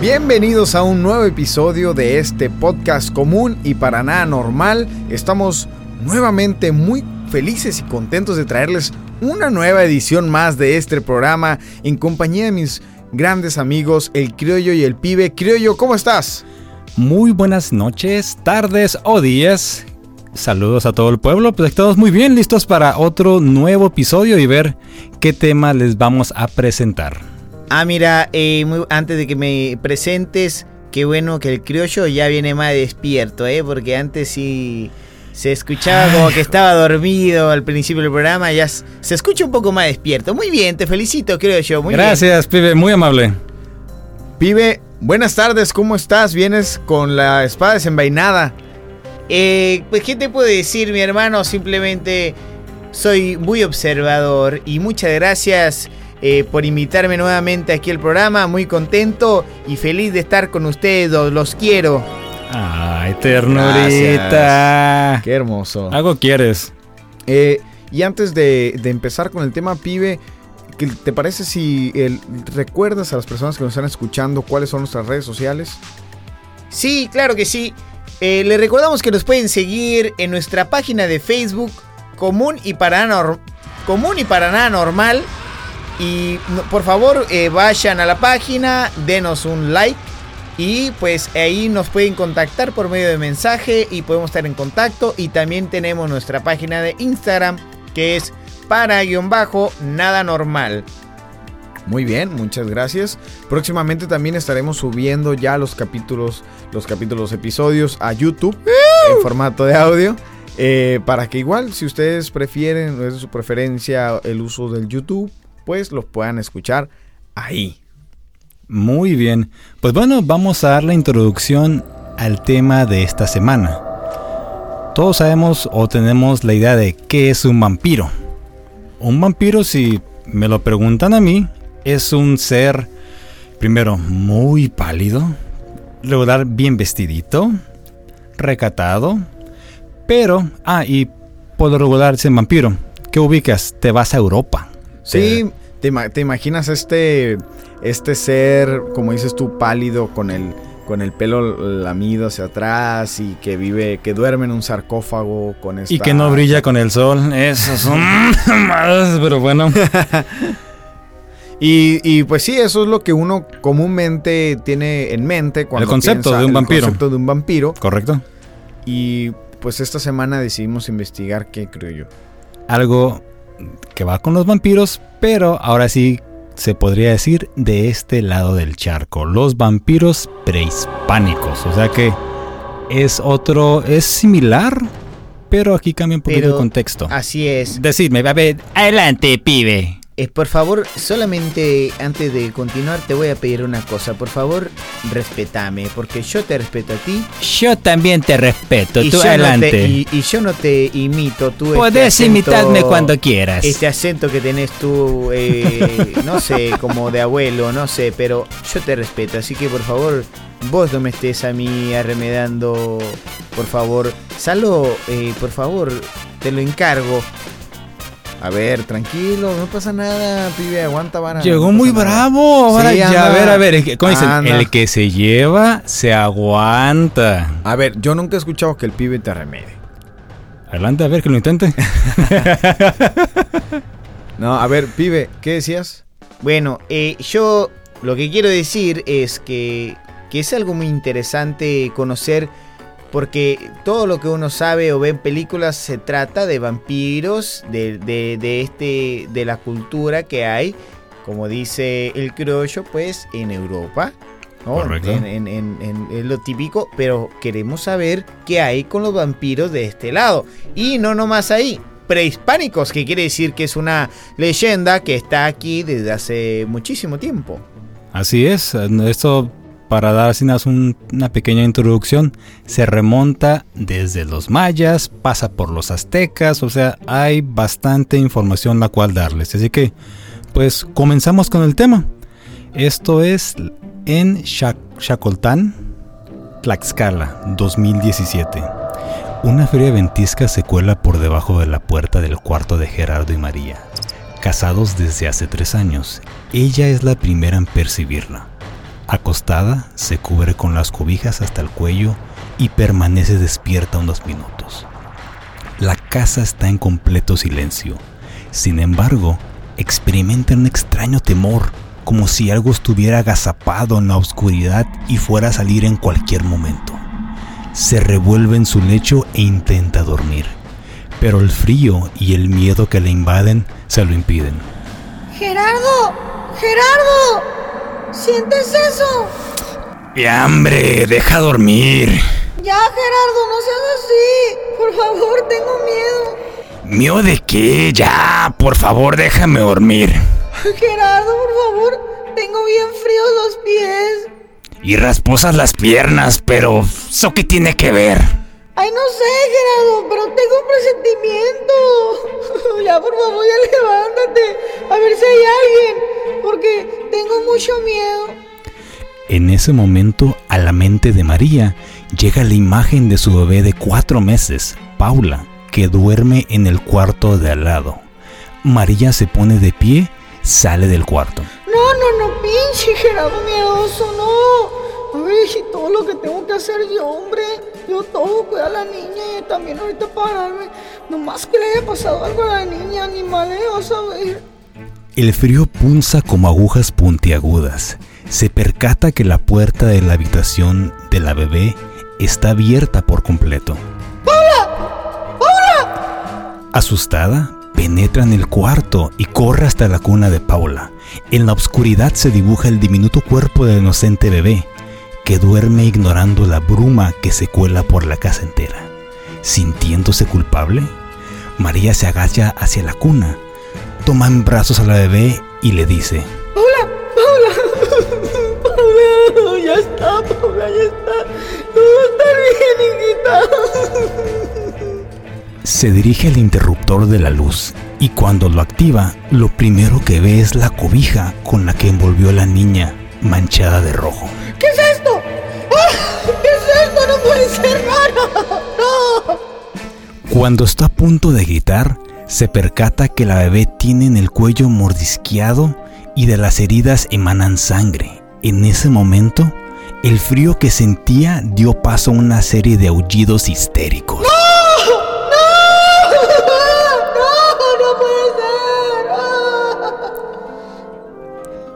Bienvenidos a un nuevo episodio de este podcast común y para nada normal. Estamos nuevamente muy felices y contentos de traerles una nueva edición más de este programa en compañía de mis grandes amigos, el criollo y el pibe. Criollo, ¿cómo estás? Muy buenas noches, tardes o días. Saludos a todo el pueblo, pues todos muy bien listos para otro nuevo episodio y ver qué tema les vamos a presentar. Ah, mira, eh, antes de que me presentes, qué bueno que el criollo ya viene más despierto, ¿eh? Porque antes sí se escuchaba como que estaba dormido al principio del programa, ya se escucha un poco más despierto. Muy bien, te felicito, criollo. Muy Gracias, pibe, muy amable. Pibe, buenas tardes, ¿cómo estás? ¿Vienes con la espada desenvainada? Eh, pues, ¿qué te puedo decir, mi hermano? Simplemente soy muy observador y muchas gracias eh, por invitarme nuevamente aquí al programa. Muy contento y feliz de estar con ustedes. Los quiero. Ay, ternurita. Qué hermoso. Algo quieres. Eh, y antes de, empezar con el tema, pibe, ¿qué ¿te parece si recuerdas a las personas que nos están escuchando cuáles son nuestras redes sociales? Sí, claro que sí. Eh, les recordamos que nos pueden seguir en nuestra página de Facebook Común y para, común y para nada normal y por favor eh, vayan a la página, denos un like y pues ahí nos pueden contactar por medio de mensaje y podemos estar en contacto. Y también tenemos nuestra página de Instagram que es para-nada normal. Muy bien, muchas gracias. Próximamente también estaremos subiendo ya los capítulos, los capítulos episodios a YouTube en formato de audio. Eh, para que igual, si ustedes prefieren, es su preferencia el uso del YouTube, pues los puedan escuchar ahí. Muy bien, pues bueno, vamos a dar la introducción al tema de esta semana. Todos sabemos o tenemos la idea de qué es un vampiro. Un vampiro, si me lo preguntan a mí, es un ser, primero, muy pálido, luego bien vestidito, recatado, pero, ah, y por lo regular es vampiro. ¿Qué ubicas? Te vas a Europa. Sí, te, imaginas este, este ser, como dices tú, pálido con el, con el pelo lamido hacia atrás y que vive, que duerme en un sarcófago con esta... Y que no brilla con el sol. Eso son pero bueno. y, pues sí, eso es lo que uno comúnmente tiene en mente cuando el concepto de un vampiro. El concepto de un vampiro. Correcto. Y pues esta semana decidimos investigar qué creo yo. Algo que va con los vampiros, pero ahora sí se podría decir de este lado del charco, los vampiros prehispánicos. O sea que es otro, es similar, pero aquí cambia un poquito el contexto. Así es. Decidme, a ver, adelante, pibe. Eh, por favor, solamente antes de continuar te voy a pedir una cosa. Por favor, respetame, porque yo te respeto a ti. Yo también te respeto. tú adelante. y, yo no te imito. Tú este Podés imitarme cuando quieras. Este acento que tenés tú, eh, no sé, como de abuelo, no sé, pero yo te respeto. Así que por favor, vos no me estés a mí arremedando. Por favor, Salo, eh, por favor, te lo encargo. A ver, tranquilo, no pasa nada, pibe, aguanta, vara. Llegó muy bravo. ya, a ver, a ver, ¿cómo dicen? El que se lleva, se aguanta. A ver, yo nunca he escuchado que el pibe te remede. Adelante, a ver, que lo intente. no, a ver, pibe, ¿qué decías? Bueno, eh, yo lo que quiero decir es que, que es algo muy interesante conocer porque todo lo que uno sabe o ve en películas se trata de vampiros, de, de, este, de la cultura que hay, como dice el criollo, pues en Europa. Correcto. En, en, lo típico, pero queremos saber qué hay con los vampiros de este lado. Y no nomás ahí, prehispánicos, que quiere decir que es una leyenda que está aquí desde hace muchísimo tiempo. Así es, esto para dar así una pequeña introducción, se remonta desde los mayas, pasa por los aztecas, o sea, hay bastante información la cual darles. Así que, pues comenzamos con el tema. Esto es en Chacoltán, Tlaxcala, 2017. Una feria ventisca se cuela por debajo de la puerta del cuarto de Gerardo y María. Casados desde hace tres años, ella es la primera en percibirla Acostada, se cubre con las cobijas hasta el cuello y permanece despierta unos minutos. La casa está en completo silencio. Sin embargo, experimenta un extraño temor, como si algo estuviera agazapado en la oscuridad y fuera a salir en cualquier momento. Se revuelve en su lecho e intenta dormir, pero el frío y el miedo que le invaden se lo impiden. Gerardo, Gerardo, ¿sientes eso? ¡Y hambre! ¡Deja dormir! Ya, Gerardo, no seas así. Por favor, tengo miedo. ¿Mío de qué? Ya, por favor, déjame dormir. Gerardo, por favor, tengo bien fríos los pies. Y rasposas las piernas, pero ¿eso qué tiene que ver? Ay, no sé, Gerardo, pero tengo un presentimiento. ya, por favor, ya levántate. A ver si hay alguien, porque tengo mucho miedo. En ese momento, a la mente de María llega la imagen de su bebé de cuatro meses, Paula, que duerme en el cuarto de al lado. María se pone de pie, sale del cuarto. No, no, no, pinche Gerardo miedoso, no. Ay, todo lo que tengo que hacer yo, hombre. Yo todo, cuidar a la niña y también ahorita pararme. Nomás que le haya pasado algo a la niña, animal, eh, vas a ver. El frío punza como agujas puntiagudas. Se percata que la puerta de la habitación de la bebé está abierta por completo. ¡Paula! ¡Paula! Asustada, penetra en el cuarto y corre hasta la cuna de Paula. En la oscuridad se dibuja el diminuto cuerpo del inocente bebé, que duerme ignorando la bruma que se cuela por la casa entera. Sintiéndose culpable, María se agacha hacia la cuna, toma en brazos a la bebé y le dice, ¡Paula! ¡Paula! ¡Paula! Ya está, Paula, ya está. Todo va a estar bien, hijita. Se dirige al interruptor de la luz y cuando lo activa, lo primero que ve es la cobija con la que envolvió a la niña, manchada de rojo. Es esto? No puede ser, no, no. Cuando está a punto de gritar, se percata que la bebé tiene en el cuello mordisqueado y de las heridas emanan sangre. En ese momento, el frío que sentía dio paso a una serie de aullidos histéricos. ¡No!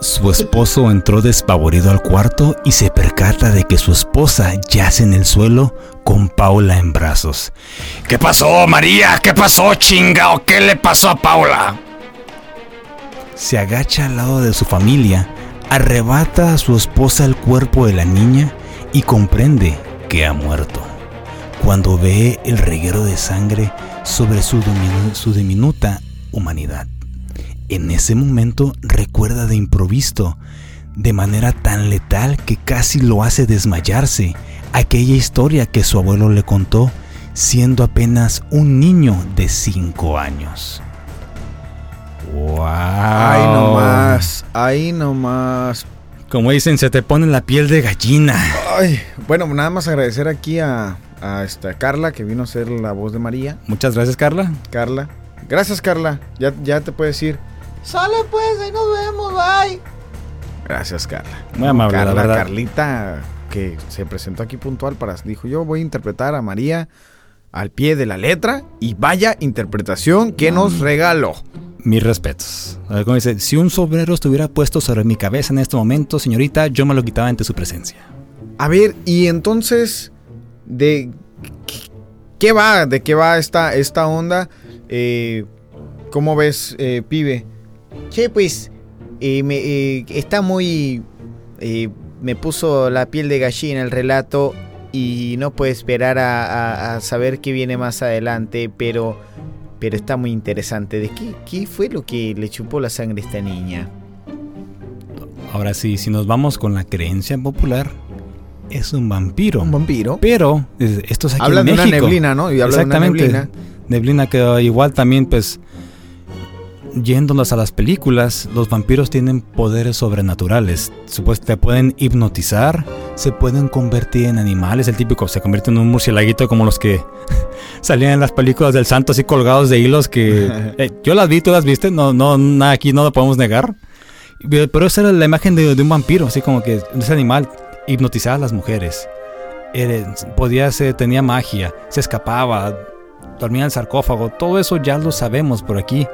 Su esposo entró despavorido al cuarto y se percata de que su esposa yace en el suelo con Paula en brazos. ¿Qué pasó, María? ¿Qué pasó, chingao? ¿Qué le pasó a Paula? Se agacha al lado de su familia, arrebata a su esposa el cuerpo de la niña y comprende que ha muerto. Cuando ve el reguero de sangre sobre su, su diminuta humanidad. En ese momento recuerda de improviso, de manera tan letal que casi lo hace desmayarse, aquella historia que su abuelo le contó siendo apenas un niño de 5 años. ¡Wow! Ahí nomás, ahí nomás. Como dicen, se te pone la piel de gallina. Ay, bueno, nada más agradecer aquí a, a esta Carla que vino a ser la voz de María. Muchas gracias, Carla. Carla. Gracias, Carla. Ya, ya te puedes ir. Sale pues, ahí nos vemos, bye. Gracias, Carla. Muy amable, la Carla, verdad. Carlita, que se presentó aquí puntual para. Dijo: Yo voy a interpretar a María al pie de la letra. Y vaya interpretación que nos regaló. Mis respetos. A ver, como dice, si un sombrero estuviera puesto sobre mi cabeza en este momento, señorita, yo me lo quitaba ante su presencia. A ver, y entonces, ¿de qué- qué va? ¿De qué va esta, esta onda? Eh, ¿Cómo ves, eh, pibe? Che, pues, eh, me, eh, está muy... eh, me puso la piel de gallina el relato y no puedo esperar a, a- a saber qué viene más adelante, pero, pero está muy interesante. ¿De qué, qué fue lo que le chupó la sangre a esta niña? Ahora sí, si nos vamos con la creencia popular, es un vampiro. Un vampiro. Pero esto es aquí Habla en de una neblina, ¿no? Y habla de una Exactamente. neblina. Neblina que igual también, pues, yéndonos a las películas, los vampiros tienen poderes sobrenaturales. Supuestamente te pueden hipnotizar, se pueden convertir en animales. El típico se convierte en un murcielaguito como los que salían en las películas del santo así colgados de hilos que eh, yo las vi, tú las viste, no, no, nada aquí no lo podemos negar. Pero esa era la imagen de, de un vampiro, así como que ese animal hipnotizaba a las mujeres. Podía tenía magia, se escapaba, dormía en el sarcófago. Todo eso ya lo sabemos por aquí.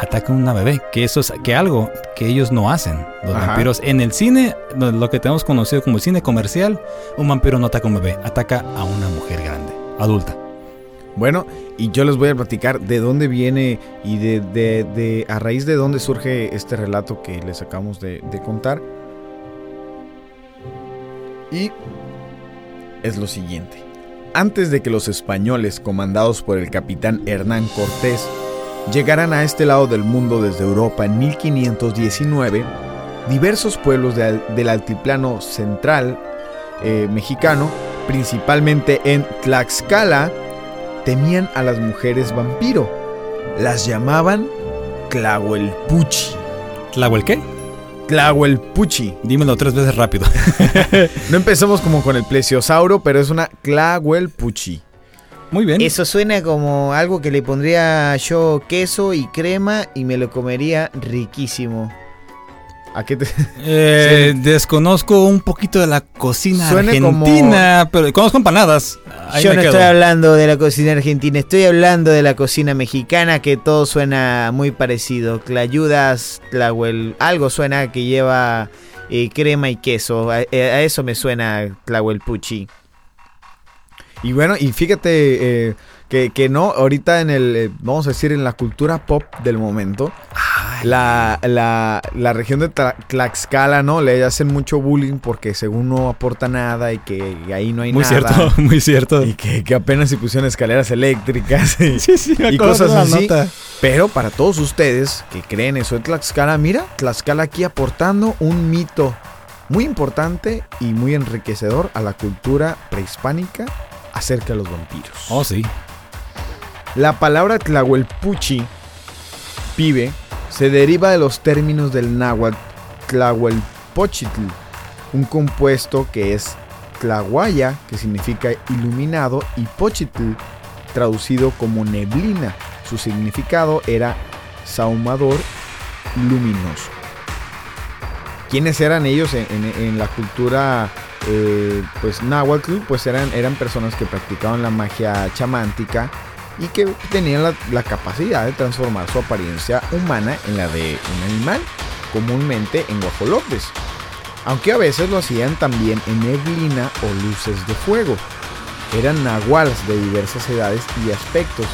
Ataca a una bebé, que eso es que algo que ellos no hacen. Los Ajá. vampiros en el cine, lo lo que tenemos conocido como el cine comercial, un vampiro no ataca a un bebé, ataca a una mujer grande, adulta. Bueno, y yo les voy a platicar de dónde viene y de, de- de- a raíz de dónde surge este relato que les acabamos de, de contar. Y es lo siguiente. Antes de que los españoles, comandados por el capitán Hernán Cortés, llegaran a este lado del mundo desde Europa en 1519, diversos pueblos de del altiplano central eh, mexicano, principalmente en Tlaxcala, temían a las mujeres vampiro. Las llamaban Tlahuelpuchi. ¿Tlahuel qué? Tlahuelpuchi. Dímelo tres veces rápido. No empezamos como con el plesiosauro, pero es una Tlahuelpuchi. Muy bien. Eso suena como algo que le pondría yo queso y crema y me lo comería riquísimo. ¿A qué te.? Eh, Desconozco un poquito de la cocina Suena argentina, pero conozco empanadas. Ahí yo no quedo. estoy hablando de la cocina argentina, estoy hablando de la cocina mexicana que todo suena muy parecido. Tlayudas, tlahuel, algo suena que lleva eh, crema y queso. A, eh, a eso me suena tlahuelpuchi. Y bueno, y fíjate eh, que, que no, ahorita en el, eh, vamos a decir, en la cultura pop del momento, la, la, la región de Tla- Tlaxcala, ¿no? Le hacen mucho bullying porque según no aporta nada y que ahí no hay Muy nada. cierto, muy cierto. Y que, que apenas se pusieron escaleras eléctricas. Y, Sí, sí, me y acuerdo cosas así. nota. Pero para todos ustedes que creen eso de Tlaxcala, mira, Tlaxcala aquí aportando un mito muy importante y muy enriquecedor a la cultura prehispánica acerca de los vampiros. Oh, sí. La palabra Tlahuelpuchi, pibe, se deriva de los términos del náhuatl Tlahuelpochitl, un compuesto que es Tlahuaya, que significa iluminado, y Pochitl, traducido como neblina. Su significado era saumador luminoso. ¿Quiénes eran ellos en, en- en la cultura eh, pues náhuatl? Pues eran, eran personas que practicaban la magia chamántica y que tenían la, capacidad de transformar su apariencia humana en la de un animal, comúnmente en guajolotes. Aunque a veces lo hacían también en neblina o luces de fuego. Eran nahuales de diversas edades y aspectos.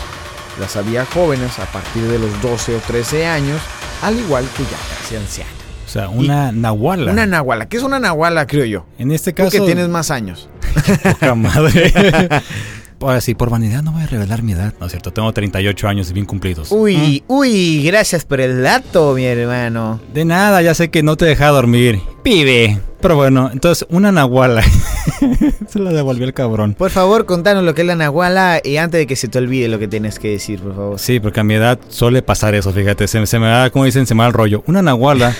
Las había jóvenes a partir de los 12 o 13 años, al igual que ya casi ancianas. O sea, una nahuala. Una nahuala. ¿Qué es una nahuala, creo yo? en este Tú caso. que tienes más años. poca madre. Ahora sí, por vanidad no voy a revelar mi edad. No es cierto, tengo 38 años bien cumplidos. Uy, uy, gracias por el dato, mi hermano. De nada, ya sé que no te deja dormir. Pibe. Pero bueno, entonces, una nahuala. Se la devolvió el cabrón. Por favor, contanos lo que es la nahuala y antes de que se te olvide lo que tienes que decir, por favor. Sí, porque a mi edad suele pasar eso, fíjate. Se, se me da, como dicen, se me da el rollo. Una nahuala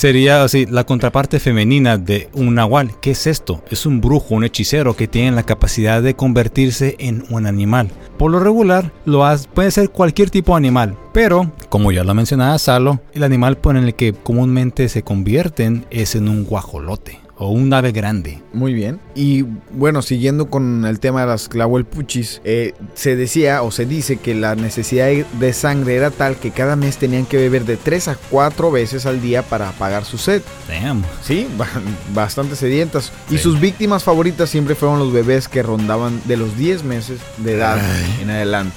sería así, la contraparte femenina de un nahual. ¿Qué es esto? Es un brujo, un hechicero que tiene la capacidad de convertirse en un animal. Por lo regular, lo puede ser cualquier tipo de animal, pero, como ya lo mencionaba Salo, el animal por el que comúnmente se convierten es en un guajolote o un ave grande. Muy bien. Y bueno, siguiendo con el tema de las Tlahuelpuchis, eh, se decía o se dice que la necesidad de sangre era tal que cada mes tenían que beber de 3 a 4 veces al día para apagar su sed. Damn. Sí, ba- bastante sedientas. Y sus víctimas favoritas siempre fueron los bebés que rondaban de los 10 meses de edad en adelante.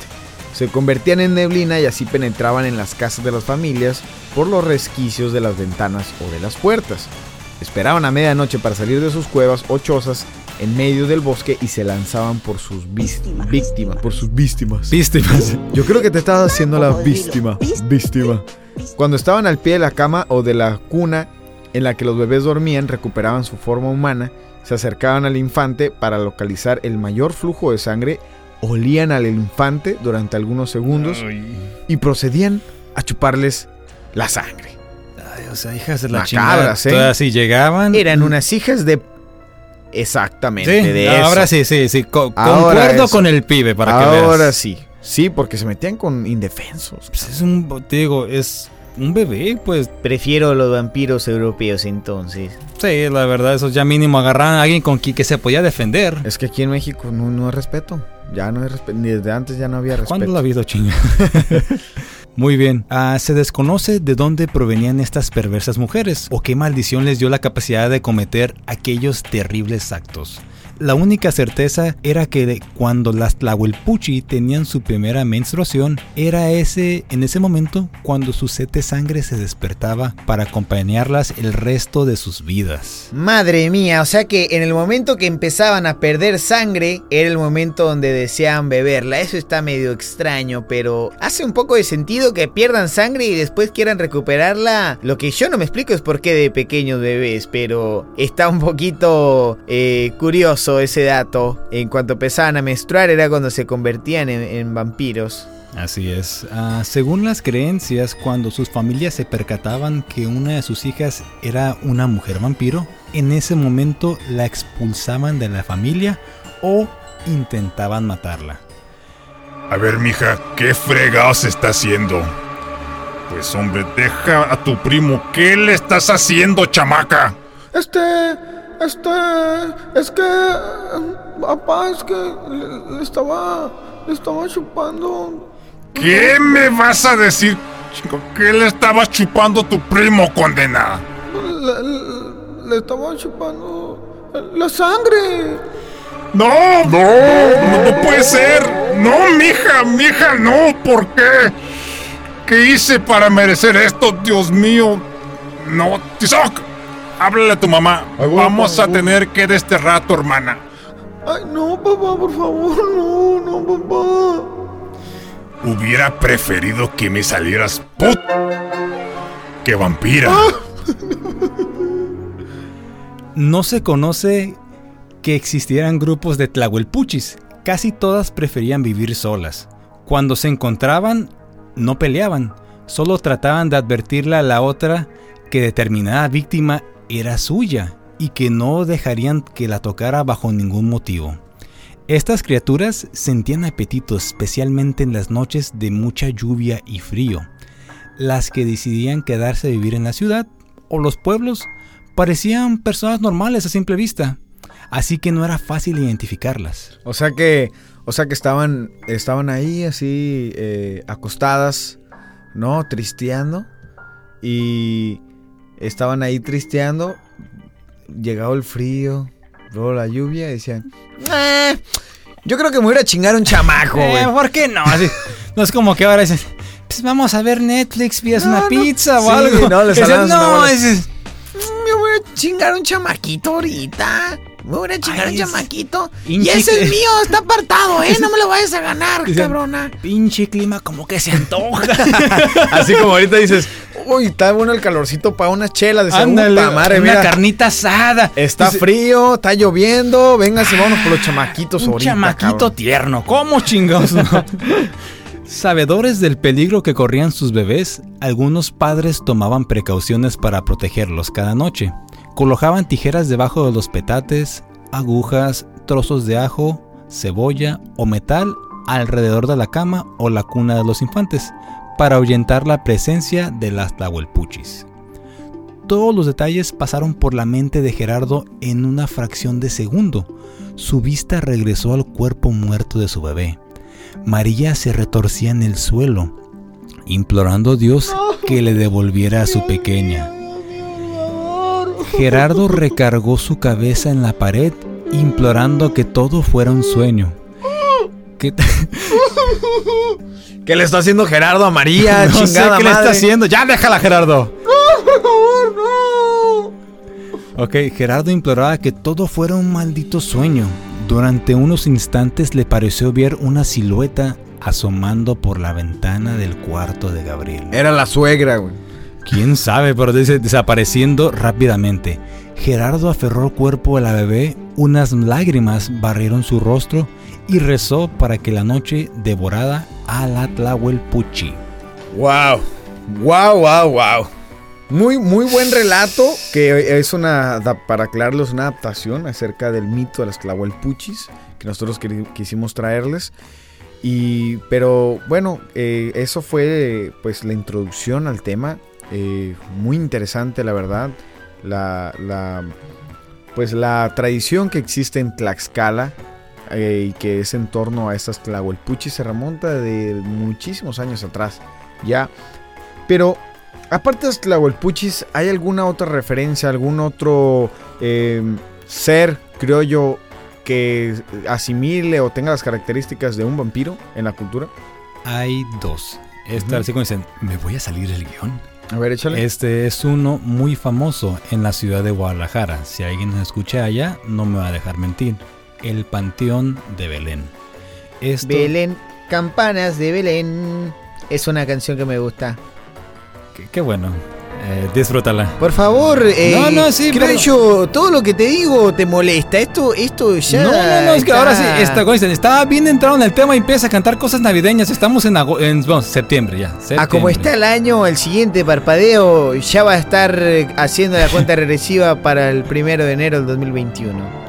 Se convertían en neblina y así penetraban en las casas de las familias por los resquicios de las ventanas o de las puertas. Esperaban a medianoche para salir de sus cuevas o chozas en medio del bosque y se lanzaban por sus víctimas, por sus víctimas. Víctimas. Yo creo que te estabas haciendo la víctima. Víctima. Cuando estaban al pie de la cama o de la cuna en la que los bebés dormían, recuperaban su forma humana, se acercaban al infante para localizar el mayor flujo de sangre, olían al infante durante algunos segundos y procedían a chuparles la sangre. Ay, o sea, hijas de la Macabras, chingada. ¿eh? Todas así llegaban. Eran unas hijas de... Exactamente, Sí, de ahora eso. sí, sí, sí. co- Ahora concuerdo eso. con el pibe para que Ahora veas. sí. Sí, porque se metían con indefensos. Pues es un, te digo, es un bebé, pues Prefiero los vampiros europeos entonces. sí, la verdad, eso ya mínimo agarraron a alguien con quien que se podía defender. Es que aquí en México no, no hay respeto. Ya no hay respeto. Ni desde antes ya no había respeto. ¿Cuándo lo ha habido, chinga? Muy bien, Ah, se desconoce de dónde provenían estas perversas mujeres o qué maldición les dio la capacidad de cometer aquellos terribles actos. La única certeza era que cuando las Tlahuelpuchi tenían su primera menstruación, era ese en ese momento cuando su sed de sangre se despertaba para acompañarlas el resto de sus vidas. Madre mía, o sea que en el momento que empezaban a perder sangre, era el momento donde deseaban beberla. Eso está medio extraño, pero hace un poco de sentido que pierdan sangre y después quieran recuperarla. Lo que yo no me explico es por qué de pequeños bebés, pero está un poquito eh, curioso ese dato. En cuanto empezaban a menstruar era cuando se convertían en, en vampiros. Así es. Ah, según las creencias, cuando sus familias se percataban que una de sus hijas era una mujer vampiro, en ese momento la expulsaban de la familia o intentaban matarla. A ver, mija, ¿qué fregados está haciendo? Pues hombre, deja a tu primo. ¿Qué le estás haciendo, chamaca? Este, este, es que, papá, es que le, le estaba, le estaba chupando. ¿Qué me vas a decir? chico? ¿Qué le estabas chupando a tu primo, condena? Le, le- le estaba chupando la sangre. ¡No! ¡No! ¡No, no puede ser! ¡No, mija! ¡Mija, no! ¿Por qué? ¿Qué hice para merecer esto, Dios mío? No, Tizoc, háblale a tu mamá. Vamos a tener que desterrar a tu hermana. Ay, no, papá, por favor, no, no, papá. Hubiera preferido que me salieras put que vampira. No se conoce que existieran grupos de tlahuelpuchis. Casi todas preferían vivir solas. Cuando se encontraban, no peleaban, solo trataban de advertirle a la otra que determinada víctima era suya y que no dejarían que la tocara bajo ningún motivo. Estas criaturas sentían apetito especialmente en las noches de mucha lluvia y frío. Las que decidían quedarse a vivir en la ciudad o los pueblos parecían personas normales a simple vista, así que no era fácil identificarlas. O sea que, o sea que estaban, estaban ahí así eh, acostadas, ¿no? Tristeando. Y estaban ahí tristeando. Llegado el frío, luego la lluvia y decían, "Eh, yo creo que me voy a ir a chingar un chamaco, güey. Eh, ¿Por qué no? Así, no es como que ahora dicen, pues vamos a ver Netflix, pides una pizza o Sí, algo. no, les Dicen, no, bola". dices, Me voy a chingar un chamaquito ahorita. Me voy a chingar chamaquito. Y ese que- es mío, está apartado, ¿eh? No me lo vayas a ganar, Dicen, cabrona. pinche clima como que se antoja. Así como ahorita dices, uy, está bueno el calorcito para una chela de Ándale, madre, una mira. carnita asada. Está Dice, frío, está lloviendo, véngase, vámonos por los chamaquitos Un ahorita. chamaquito cabrón. tierno, ¿cómo chingados? no? Sabedores del peligro que corrían sus bebés, algunos padres tomaban precauciones para protegerlos cada noche. Colocaban tijeras debajo de los petates, agujas, trozos de ajo, cebolla o metal alrededor de la cama o la cuna de los infantes para ahuyentar la presencia de las tlahuelpuchis. Todos los detalles pasaron por la mente de Gerardo en una fracción de segundo. Su vista regresó al cuerpo muerto de su bebé. María se retorcía en el suelo, implorando a Dios que le devolviera a su pequeña. Gerardo recargó su cabeza en la pared, implorando que todo fuera un sueño. ¿Qué le está haciendo Gerardo a María? no sé qué le está haciendo. Ya déjala, Gerardo. Por favor, no. Ok, Gerardo imploraba que todo fuera un maldito sueño. Durante unos instantes le pareció ver una silueta asomando por la ventana del cuarto de Gabriel. Era la suegra, güey. Quién sabe, pero dice desapareciendo rápidamente. Gerardo aferró el cuerpo de la bebé, unas lágrimas barrieron su rostro y rezó para que la noche devorara a la Tlahuelpuchi. Wow. Wow, wow, wow. Muy, muy buen relato, que es una, para aclararlos, una adaptación acerca del mito de las Tlahuelpuchis, que nosotros quisimos traerles. Y, pero bueno, eh, eso fue pues la introducción al tema. Eh, muy interesante, la verdad. La, la- pues la tradición que existe en Tlaxcala eh, y que es en torno a estas Tlahuelpuchis se remonta de muchísimos años atrás. Ya. Pero aparte de las Tlahuelpuchis, ¿hay alguna otra referencia, algún otro eh, ser criollo que asimile o tenga las características de un vampiro en la cultura? Hay dos. Esta, así como dicen, me voy a salir del guion. A ver, échale. Este es uno muy famoso en la ciudad de Guadalajara. Si alguien nos escucha allá, no me va a dejar mentir. El Panteón de Belén. Esto, Belén, campanas de Belén. Es una canción que me gusta. Qué, qué bueno. Eh, disfrútala. Por favor, eh, No, no, sí, creo pero- yo, todo lo que te digo te molesta. Esto, esto ya. no, no, no, es que está- ahora sí, cosa, estaba bien entrado en el tema y empieza a cantar cosas navideñas. Estamos en, en bueno, septiembre ya. A como septiembre. está el año, el siguiente parpadeo ya va a estar eh, haciendo la cuenta regresiva para el primero de enero del 2021.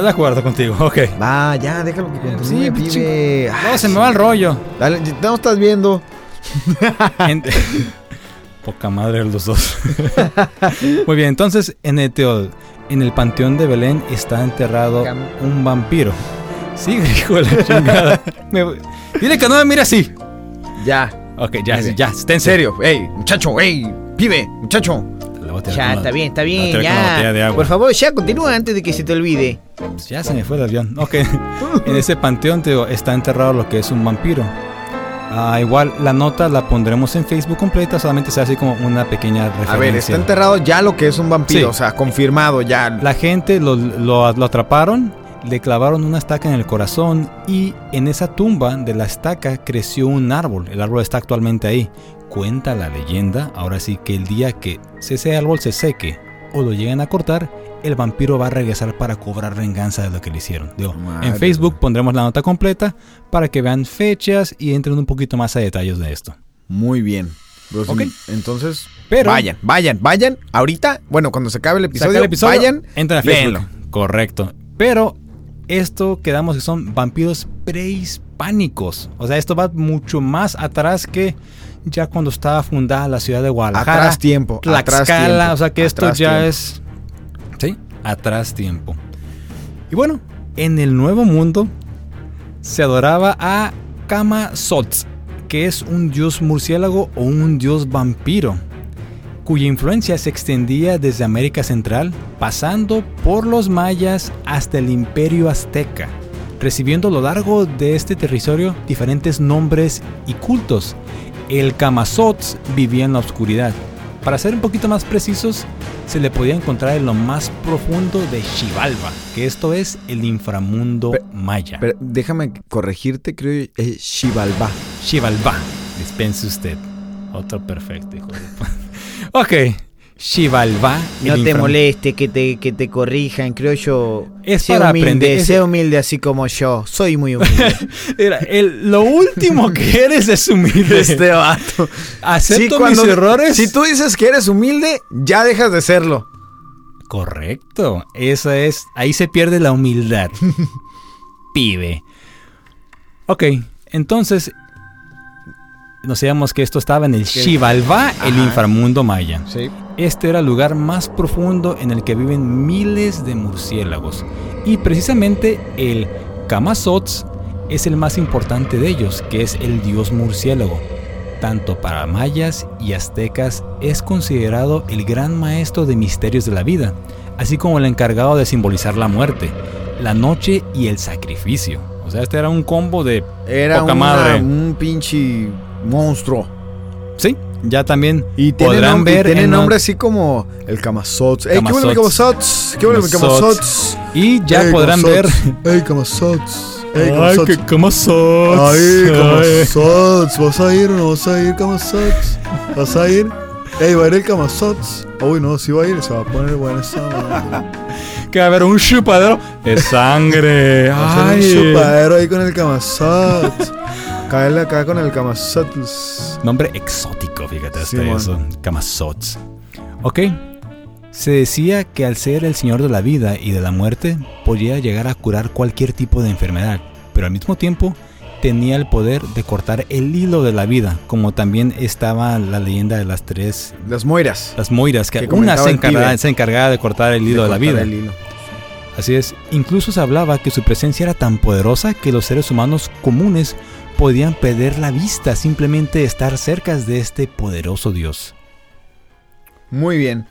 De acuerdo contigo, ok. Va, ya, déjalo que continúe, Sí, pibe. pinche- Ah, No, se me va el rollo. Dale, no estás viendo. Poca madre los dos. Muy bien, entonces en el, teo- en el panteón de Belén está enterrado Cam- un vampiro. Sí, hijo de la chingada. Me voy- Dile que no me mire así. Ya. Ok, ya, bien. ya, está En serio, ey, muchacho, ey, pibe, muchacho. Ya, está bien, está bien, ya. Por favor, ya continúa antes de que se te olvide. Pues ya se me fue el avión. Ok. en ese panteón teo, está enterrado lo que es un vampiro. Ah, igual la nota la pondremos en Facebook completa, solamente sea así como una pequeña referencia. A ver, está enterrado ya lo que es un vampiro, Sí. o sea, confirmado ya. La gente lo, lo- lo atraparon, le clavaron una estaca en el corazón y en esa tumba de la estaca creció un árbol. El árbol está actualmente ahí. Cuenta la leyenda, ahora sí, que el día que ese árbol se seque o lo lleguen a cortar, el vampiro va a regresar para cobrar venganza de lo que le hicieron. Digo, Madre. en Facebook pondremos la nota completa para que vean fechas y entren un poquito más a detalles de esto. Muy bien. Pues, Ok. Entonces, Pero- vayan, vayan, vayan. Ahorita, bueno, cuando se acabe el episodio, el episodio, vayan, entren a Facebook. léenlo. Correcto. Pero esto quedamos que son vampiros prehispánicos. O sea, esto va mucho más atrás que ya cuando estaba fundada la ciudad de Guadalajara. Atrás tiempo, atrás Tlaxcala, tiempo, o sea que esto atrás ya tiempo. es... Atrás tiempo. Y bueno, en el Nuevo Mundo se adoraba a Kama Sotz, que es un dios murciélago o un dios vampiro, cuya influencia se extendía desde América Central, pasando por los mayas hasta el imperio azteca, recibiendo a lo largo de este territorio diferentes nombres y cultos. El Kamazotz vivía en la oscuridad. Para ser un poquito más precisos, se le podía encontrar en lo más profundo de Xibalba, que esto es el inframundo maya. Pero déjame corregirte, creo que es Xibalba. Xibalba, dispense usted. Otro perfecto, hijo de... ok, Xibalba. No te moleste que te, que te corrijan, creo yo. Es sé para humilde, aprender, sé humilde así como yo. Soy muy humilde. Era, el- lo último que eres es humilde. Este vato. Acepto Sí, mis cuando- errores. Si tú dices que eres humilde, ya dejas de serlo. Correcto. Esa es. Ahí se pierde la humildad. Pibe. Ok, entonces. Nos sabíamos que esto estaba en el Xibalba, el inframundo maya. Sí. Este era el lugar más profundo en el que viven miles de murciélagos. Y precisamente el Kamazotz es el más importante de ellos, que es el dios murciélago. Tanto para mayas y aztecas es considerado el gran maestro de misterios de la vida, así como el encargado de simbolizar la muerte, la noche y el sacrificio. O sea, este era un combo de Era Poca una- madre. un pinche monstruo. Sí, ya también Y podrán nom- y ver tiene en nombre así como el Kamazotz. ¡Ey, qué bueno Kamazotz. Kamazotz! ¡Qué bueno. Kamazotz! y ya Ey, podrán ver. ¡Ey, Kamazotz! ¡Ey, Ay, Kamazotz. ¡Ay, Ay. ¿Vas a ir o no vas a ir, Kamazotz? ¿Vas a ir? ¡Ey, va a ir el Kamazotz! Uy, no, si va a ir, se va a poner buena esa que va a haber un chupadero de sangre. Va a ser un Ay. chupadero ahí con el Kamazotz. Caerle acá con el Kamazotz. Nombre exótico, fíjate hasta Sí, eso. Kamazotz. Ok. Se decía que al ser el señor de la vida y de la muerte, podía llegar a curar cualquier tipo de enfermedad, pero al mismo tiempo tenía el poder de cortar el hilo de la vida, como también estaba la leyenda de las tres, Las moiras. las moiras, que, Que una se encargaba, se encargaba de cortar el hilo de, la vida. el hilo. Así es, incluso se hablaba que su presencia era tan poderosa que los seres humanos comunes podían perder la vista simplemente estar cerca de este poderoso dios. Muy bien.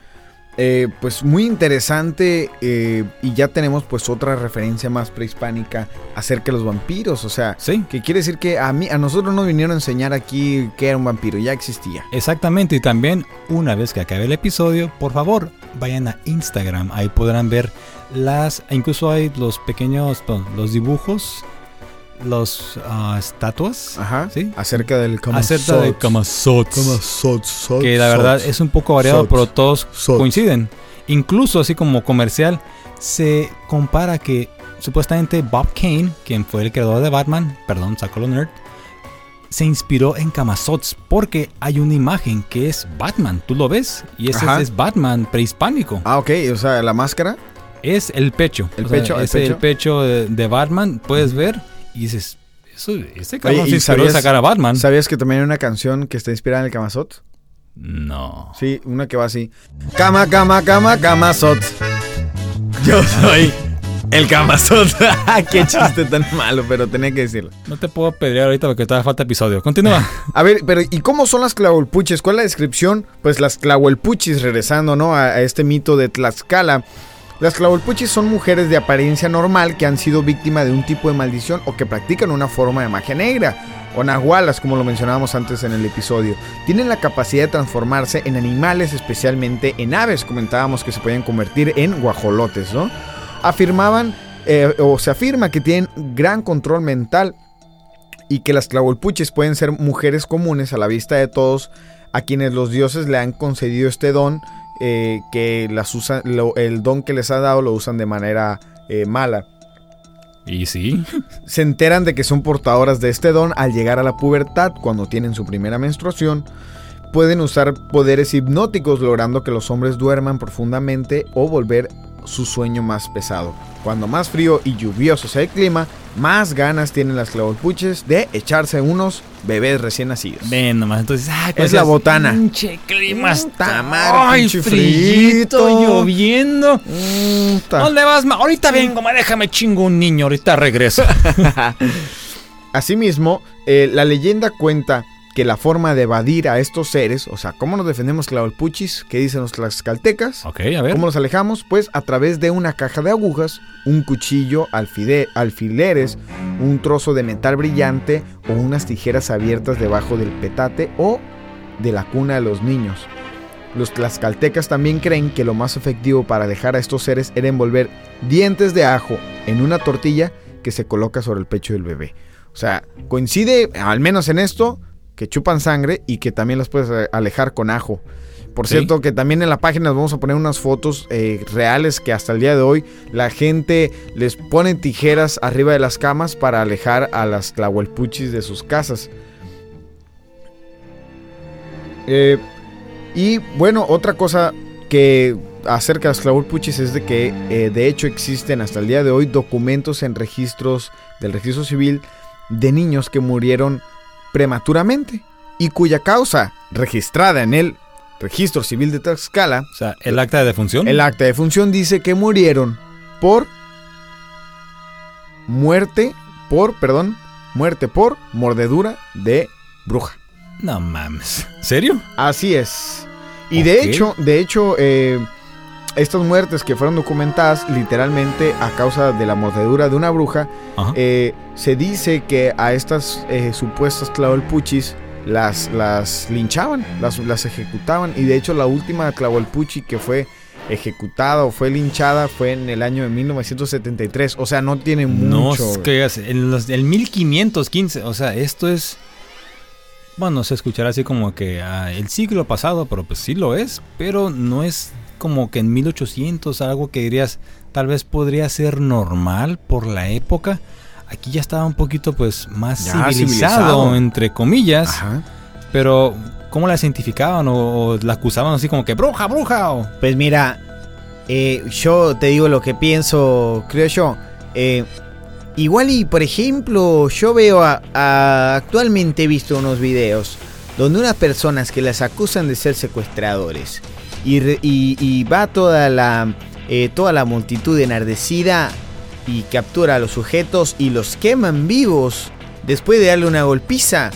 Eh, pues muy interesante eh, y ya tenemos pues otra referencia más prehispánica acerca de los vampiros, o sea, Sí, que quiere decir que a mí a nosotros nos vinieron a enseñar aquí que era un vampiro, ya existía. exactamente. Y también, una vez que acabe el episodio, por favor, vayan a Instagram. Ahí podrán ver las. Incluso hay los pequeños. Los dibujos. Los ah, estatuas. Ajá. Sí. Acerca del Acerca de. Que la verdad es un poco variado, pero todos coinciden. Incluso así como comercial, se compara que supuestamente Bob Kane, quien fue el creador de Batman, perdón, saco lo nerd, se inspiró en Kamazots porque hay una imagen que es Batman, tú lo ves, y ese Ajá. es Batman prehispánico. Ah, ok, o sea, la máscara. Es el pecho. El O sea, pecho, el es el pecho. pecho de, de Batman, puedes ver y dices, eso, este cabrón Oye, se ¿y inspiró en sabías- sacar a Batman. ¿Sabías que también hay una canción que está inspirada en el Kamazot? No. Sí, una que va así. Kama, kama, kama, Kamazot. Yo soy el Kamazot. Qué chiste tan malo, pero tenía que decirlo. No te puedo pedir ahorita porque todavía falta episodio. Continúa. A ver, pero ¿y cómo son las clahuelpuches? ¿Cuál es la descripción? Pues las clahuelpuchis, regresando, ¿no? A, a este mito de Tlaxcala. Las clahuelpuchis son mujeres de apariencia normal que han sido víctimas de un tipo de maldición o que practican una forma de magia negra. O nahualas, como lo mencionábamos antes en el episodio. Tienen la capacidad de transformarse en animales, especialmente en aves. Comentábamos que se podían convertir en guajolotes, ¿no? Afirmaban, eh, o se afirma que tienen gran control mental y que las clavolpuches pueden ser mujeres comunes a la vista de todos a quienes los dioses le han concedido este don, eh, que las usan, lo- el don que les ha dado lo usan de manera eh, mala. Y sí. Se enteran de que son portadoras de este don al llegar a la pubertad, cuando tienen su primera menstruación. Pueden usar poderes hipnóticos logrando que los hombres duerman profundamente o volver su sueño más pesado. Cuando más frío y lluvioso sea el clima, más ganas tienen las clavolpuches de echarse unos bebés recién nacidos. Ven nomás, entonces, ah, Es la botana. Pinche clima está Ay, frillito, lloviendo. Mm, ¿Dónde vas, ma? Ahorita vengo, ma, déjame chingo un niño, ahorita regreso. Asimismo, eh, la leyenda cuenta que la forma de evadir a estos seres, o sea, ¿cómo nos defendemos clavolpuchis? ¿Qué dicen los tlaxcaltecas? ok, a ver. ¿Cómo los alejamos? Pues a través de una caja de agujas, un cuchillo, alfide- alfileres, un trozo de metal brillante o unas tijeras abiertas debajo del petate o de la cuna de los niños. Los tlaxcaltecas también creen que lo más efectivo para alejar a estos seres era envolver dientes de ajo en una tortilla que se coloca sobre el pecho del bebé. O sea, coincide, al menos en esto, que chupan sangre y que también las puedes eh, alejar con ajo. Por Sí. cierto, que también en la página vamos a poner unas fotos eh, reales que hasta el día de hoy la gente les pone tijeras arriba de las camas para alejar a las tlahuelpuchis de sus casas. Eh, y bueno, otra cosa que acerca de las tlahuelpuchis es de que eh, de hecho existen hasta el día de hoy documentos en registros del registro civil de niños que murieron prematuramente y cuya causa registrada en el registro civil de Tlaxcala O sea, el acta de defunción. el acta de función dice que murieron por muerte por, perdón, muerte por mordedura de bruja. No mames. ¿Serio? Así es. Y de hecho, de hecho, eh, estas muertes que fueron documentadas literalmente a causa de la mordedura de una bruja, eh, se dice que a estas eh, supuestas clavolpuchis las, las linchaban, las, las ejecutaban. Y de hecho la última clavolpuchi que fue ejecutada o fue linchada fue en el año de 1973. O sea, no tiene no, mucho. es que es en los- el 1515, o sea, esto es... Bueno, se escuchará así como que ah, el siglo pasado, pero pues sí lo es, pero no es como que en 1800 algo que dirías tal vez podría ser normal por la época. Aquí ya estaba un poquito pues más civilizado, civilizado. entre comillas, Ajá. pero ¿cómo la identificaban o, o la acusaban así como que bruja, bruja? O... Pues mira, eh, yo te digo lo que pienso, creo yo. Eh, Igual y, por ejemplo, yo veo a, a- actualmente he visto unos videos donde unas personas que las acusan de ser secuestradores y, y- va toda la, eh, toda la multitud enardecida y captura a los sujetos y los queman vivos después de darle una golpiza.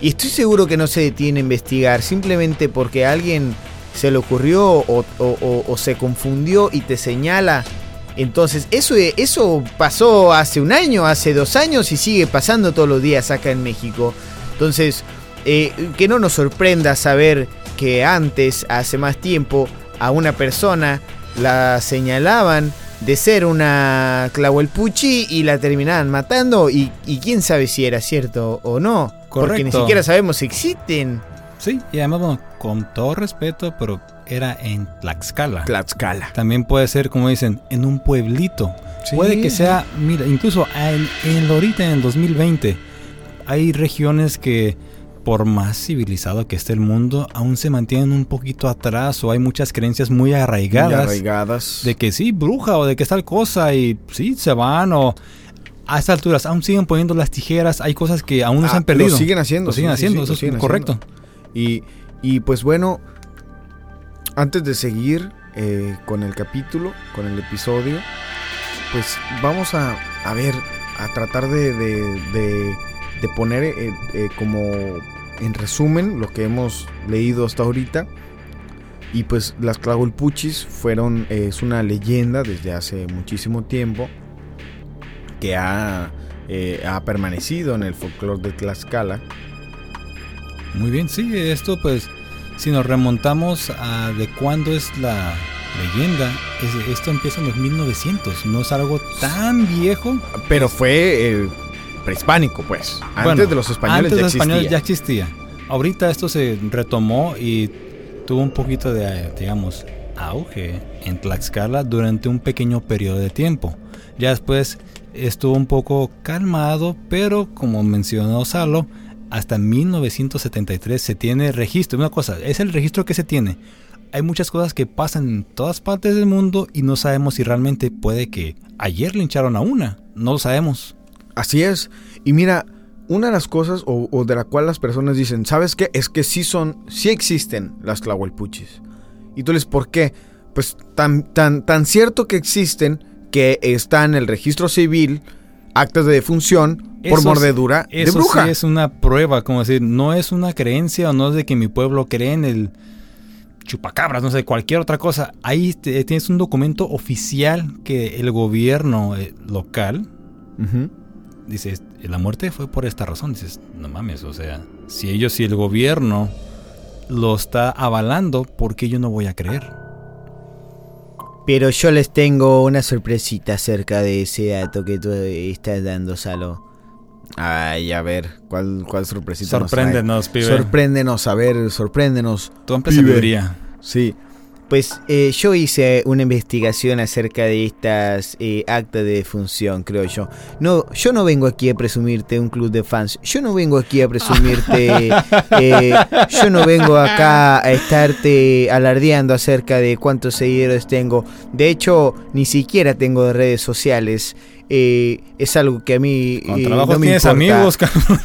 Y estoy seguro que no se detiene a investigar simplemente porque alguien se le ocurrió o se confundió y te señala. Entonces, eso, eso pasó hace un año, hace dos años y sigue pasando todos los días acá en México. Entonces, eh, que no nos sorprenda saber que antes, hace más tiempo, a una persona la señalaban de ser una clahuelpuchi y la terminaban matando y, y quién sabe si era cierto o no. Porque ni Correcto. siquiera sabemos si existen. Sí, y además, bueno, con todo respeto, pero era en Tlaxcala. Tlaxcala. También puede ser, como dicen, en un pueblito. Sí. Puede que sea, mira, incluso en, en ahorita en el 2020 hay regiones que por más civilizado que esté el mundo, aún se mantienen un poquito atrás o hay muchas creencias muy arraigadas Muy arraigadas. de que sí, bruja o de que es tal cosa y sí, se van o a estas alturas aún siguen poniendo las tijeras, hay cosas que aún no se Ah, han perdido. Lo siguen haciendo. Lo siguen sí, haciendo, sí, eso es siguen correcto. haciendo. Y, y pues bueno, antes de seguir eh, con el capítulo, con el episodio, pues vamos a, a ver, a tratar de, de- de- de poner eh, eh, como en resumen lo que hemos leído hasta ahorita. Y pues las Tlahuelpuchis fueron, eh, es una leyenda desde hace muchísimo tiempo que ha, ha permanecido en el folclore de Tlaxcala. Muy bien, sí, esto pues si nos remontamos a de cuándo es la leyenda, es- esto empieza en los 1900, no es algo tan viejo. Pero fue prehispánico, pues. Antes Bueno, de los españoles antes ya de los españoles ya existía. Ahorita esto se retomó y tuvo un poquito de, digamos, auge en Tlaxcala durante un pequeño periodo de tiempo. Ya después estuvo un poco calmado, pero como mencionó Salo, hasta 1973 se tiene registro. Una cosa, es el registro que se tiene. Hay muchas cosas que pasan en todas partes del mundo y no sabemos si realmente puede que ayer lincharon a una. No lo sabemos. Así es. Y mira, una de las cosas o, o de la cual las personas dicen, ¿sabes qué? Es que sí son, sí existen las Tlahuelpuchis. Y tú les, ¿por qué? Pues tan, tan, tan cierto que existen que está en el registro civil, actas de defunción por Eso es- mordedura de Eso bruja. sí es una prueba, como decir, no es una creencia o no es de que mi pueblo cree en el chupacabras, no sé, cualquier otra cosa. Ahí te- tienes un documento oficial que el gobierno eh, local. Dice, la muerte fue por esta razón. Dices, no mames, o sea, si ellos, si el gobierno lo está avalando, ¿por qué yo no voy a creer? Pero yo les tengo una sorpresita acerca de ese dato que tú estás dando, Salo. Ay, a ver, ¿cuál, cuál sorpresita nos? Sorpréndenos, pibe. Sorpréndenos, a ver, sorpréndenos. Tú sabiduría. Sí. Pues eh, yo hice una investigación acerca de estas eh, actas de defunción, creo yo. No, yo no vengo aquí a presumirte un club de fans. Yo no vengo aquí a presumirte. eh, yo no vengo acá a estarte alardeando acerca de cuántos seguidores tengo. De hecho, ni siquiera tengo redes sociales. Eh, es algo que a mí Con eh, no me tienes importa. amigos, cabrón.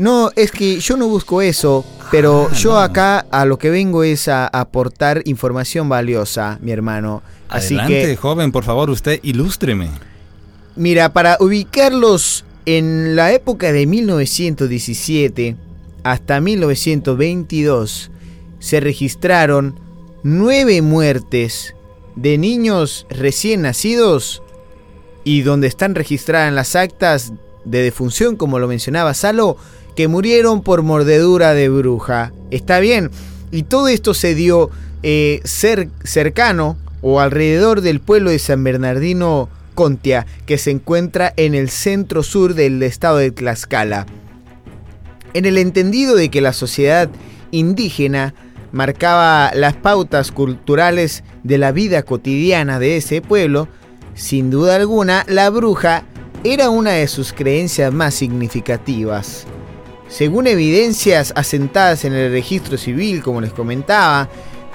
No, es que yo no busco eso, pero Ah, yo no. acá a lo que vengo es a aportar información valiosa, mi hermano. Así Adelante, que, joven, por favor, usted ilústreme. mira, para ubicarlos en la época de 1917 hasta 1922, se registraron nueve muertes de niños recién nacidos y donde están registradas en las actas de defunción, como lo mencionaba Salo, que murieron por mordedura de bruja. Está bien. Y todo esto se dio eh, cer- cercano o alrededor del pueblo de San Bernardino Contia, que se encuentra en el centro sur del estado de Tlaxcala. En el entendido de que la sociedad indígena marcaba las pautas culturales de la vida cotidiana de ese pueblo, sin duda alguna la bruja era una de sus creencias más significativas. Según evidencias asentadas en el registro civil, como les comentaba,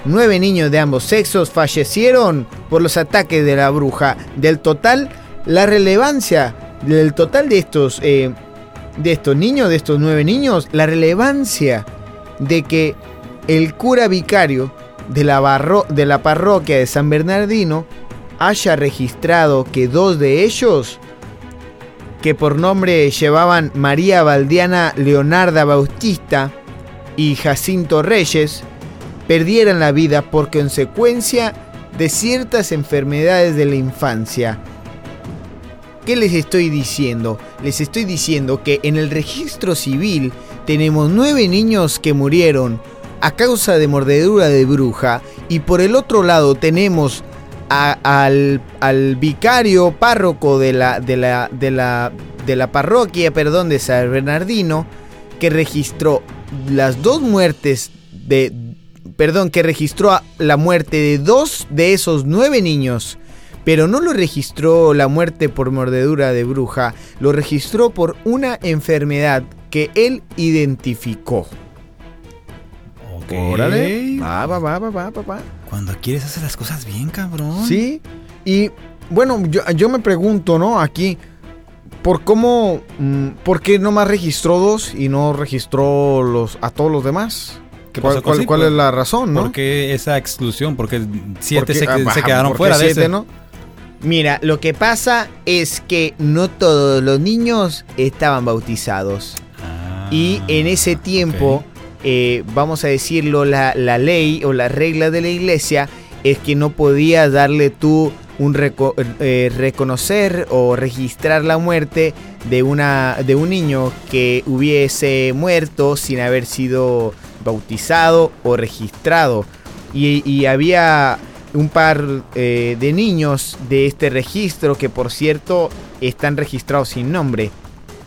nueve niños de ambos sexos fallecieron por los ataques de la bruja. Del total, la relevancia del total de estos, eh, de estos niños, de estos nueve niños, la relevancia de que el cura vicario de la, barro- de la parroquia de San Bernardino haya registrado que dos de ellos, que por nombre llevaban María Valdiana Leonarda Bautista y Jacinto Reyes, perdieran la vida por consecuencia de ciertas enfermedades de la infancia. ¿Qué les estoy diciendo? Les estoy diciendo que en el registro civil tenemos nueve niños que murieron a causa de mordedura de bruja y por el otro lado tenemos al, al vicario párroco de la, de, la, de, la, de la parroquia perdón, de San Bernardino que registró las dos muertes de... Perdón, que registró la muerte de dos de esos nueve niños pero no lo registró la muerte por mordedura de bruja, lo registró por una enfermedad que él identificó. Ok. Órale. Va, va, va, va, va, va, va. Cuando quieres hacer las cosas bien, cabrón. Sí. Y bueno, yo, yo me pregunto, ¿no? Aquí, ¿por cómo, mm, por qué nomás registró dos y no registró los, a todos los demás? ¿Qué ¿Cuál, pasó con cuál- sí, cuál pues? es la razón, no? ¿Por qué esa exclusión? Porque siete ¿Por qué- se, ah, se quedaron fuera de siete, ese. no? Mira, lo que pasa es que no todos los niños estaban bautizados. Ah, Y en ese tiempo, eh, vamos a decirlo, la, la ley o la regla de la iglesia es que no podías darle tú un eh, reconocer o registrar la muerte de, una, de un niño que hubiese muerto sin haber sido bautizado o registrado. Y, y había un par eh, de niños de este registro que por cierto están registrados sin nombre.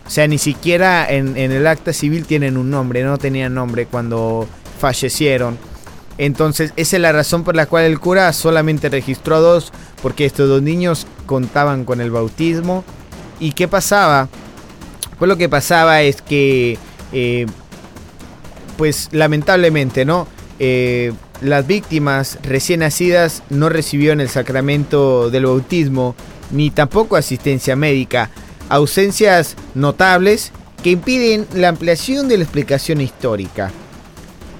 O sea, ni siquiera en, el acta civil tienen un nombre, no tenían nombre cuando fallecieron. Entonces, esa es la razón por la cual el cura solamente registró a dos, porque estos dos niños contaban con el bautismo. ¿Y qué pasaba? Pues lo que pasaba es que, eh, pues lamentablemente, ¿no? Eh, las víctimas recién nacidas no recibieron el sacramento del bautismo, ni tampoco asistencia médica ausencias notables que impiden la ampliación de la explicación histórica.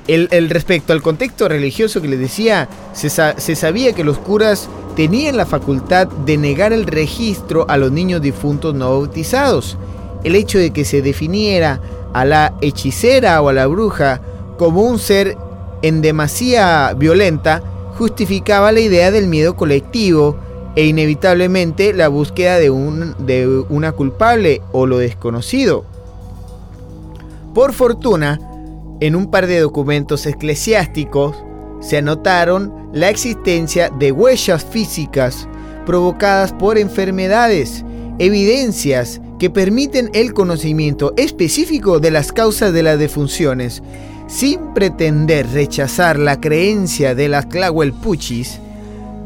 El, respecto al contexto religioso que les decía, se, se sabía que los curas tenían la facultad de negar el registro a los niños difuntos no bautizados. El hecho de que se definiera a la hechicera o a la bruja como un ser en demasía violenta justificaba la idea del miedo colectivo e inevitablemente la búsqueda de, un, de una culpable o lo desconocido. Por fortuna, en un par de documentos eclesiásticos se anotaron la existencia de huellas físicas provocadas por enfermedades, evidencias que permiten el conocimiento específico de las causas de las defunciones, sin pretender rechazar la creencia de las Clahuelpuchis,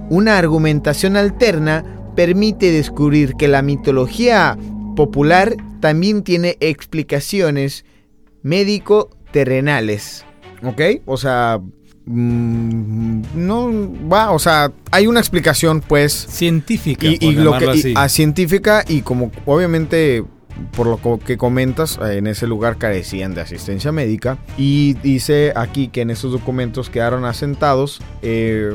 una argumentación alterna permite descubrir que la mitología popular también tiene explicaciones médico-terrenales. ¿Ok? O sea, mm, no va, o sea, hay una explicación, pues, Científica, y, lo que, y- a científica y como obviamente por lo que comentas en ese lugar carecían de asistencia médica y dice aquí que en esos documentos quedaron asentados eh,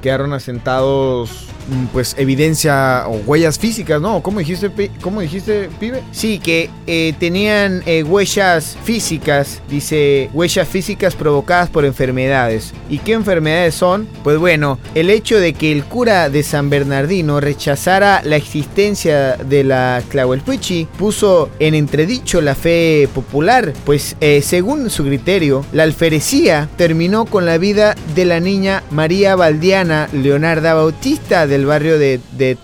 quedaron asentados pues evidencia o huellas físicas no cómo dijiste cómo dijiste pibe Sí, que eh, tenían eh, huellas físicas, dice, huellas físicas provocadas por enfermedades. ¿Y qué enfermedades son? Pues bueno, el hecho de que el cura de San Bernardino rechazara la existencia de la Clahuelpuchi puso en entredicho la fe popular, pues eh, según su criterio, la alferecía terminó con la vida de la niña María Valdiana Leonarda Bautista del barrio de, de,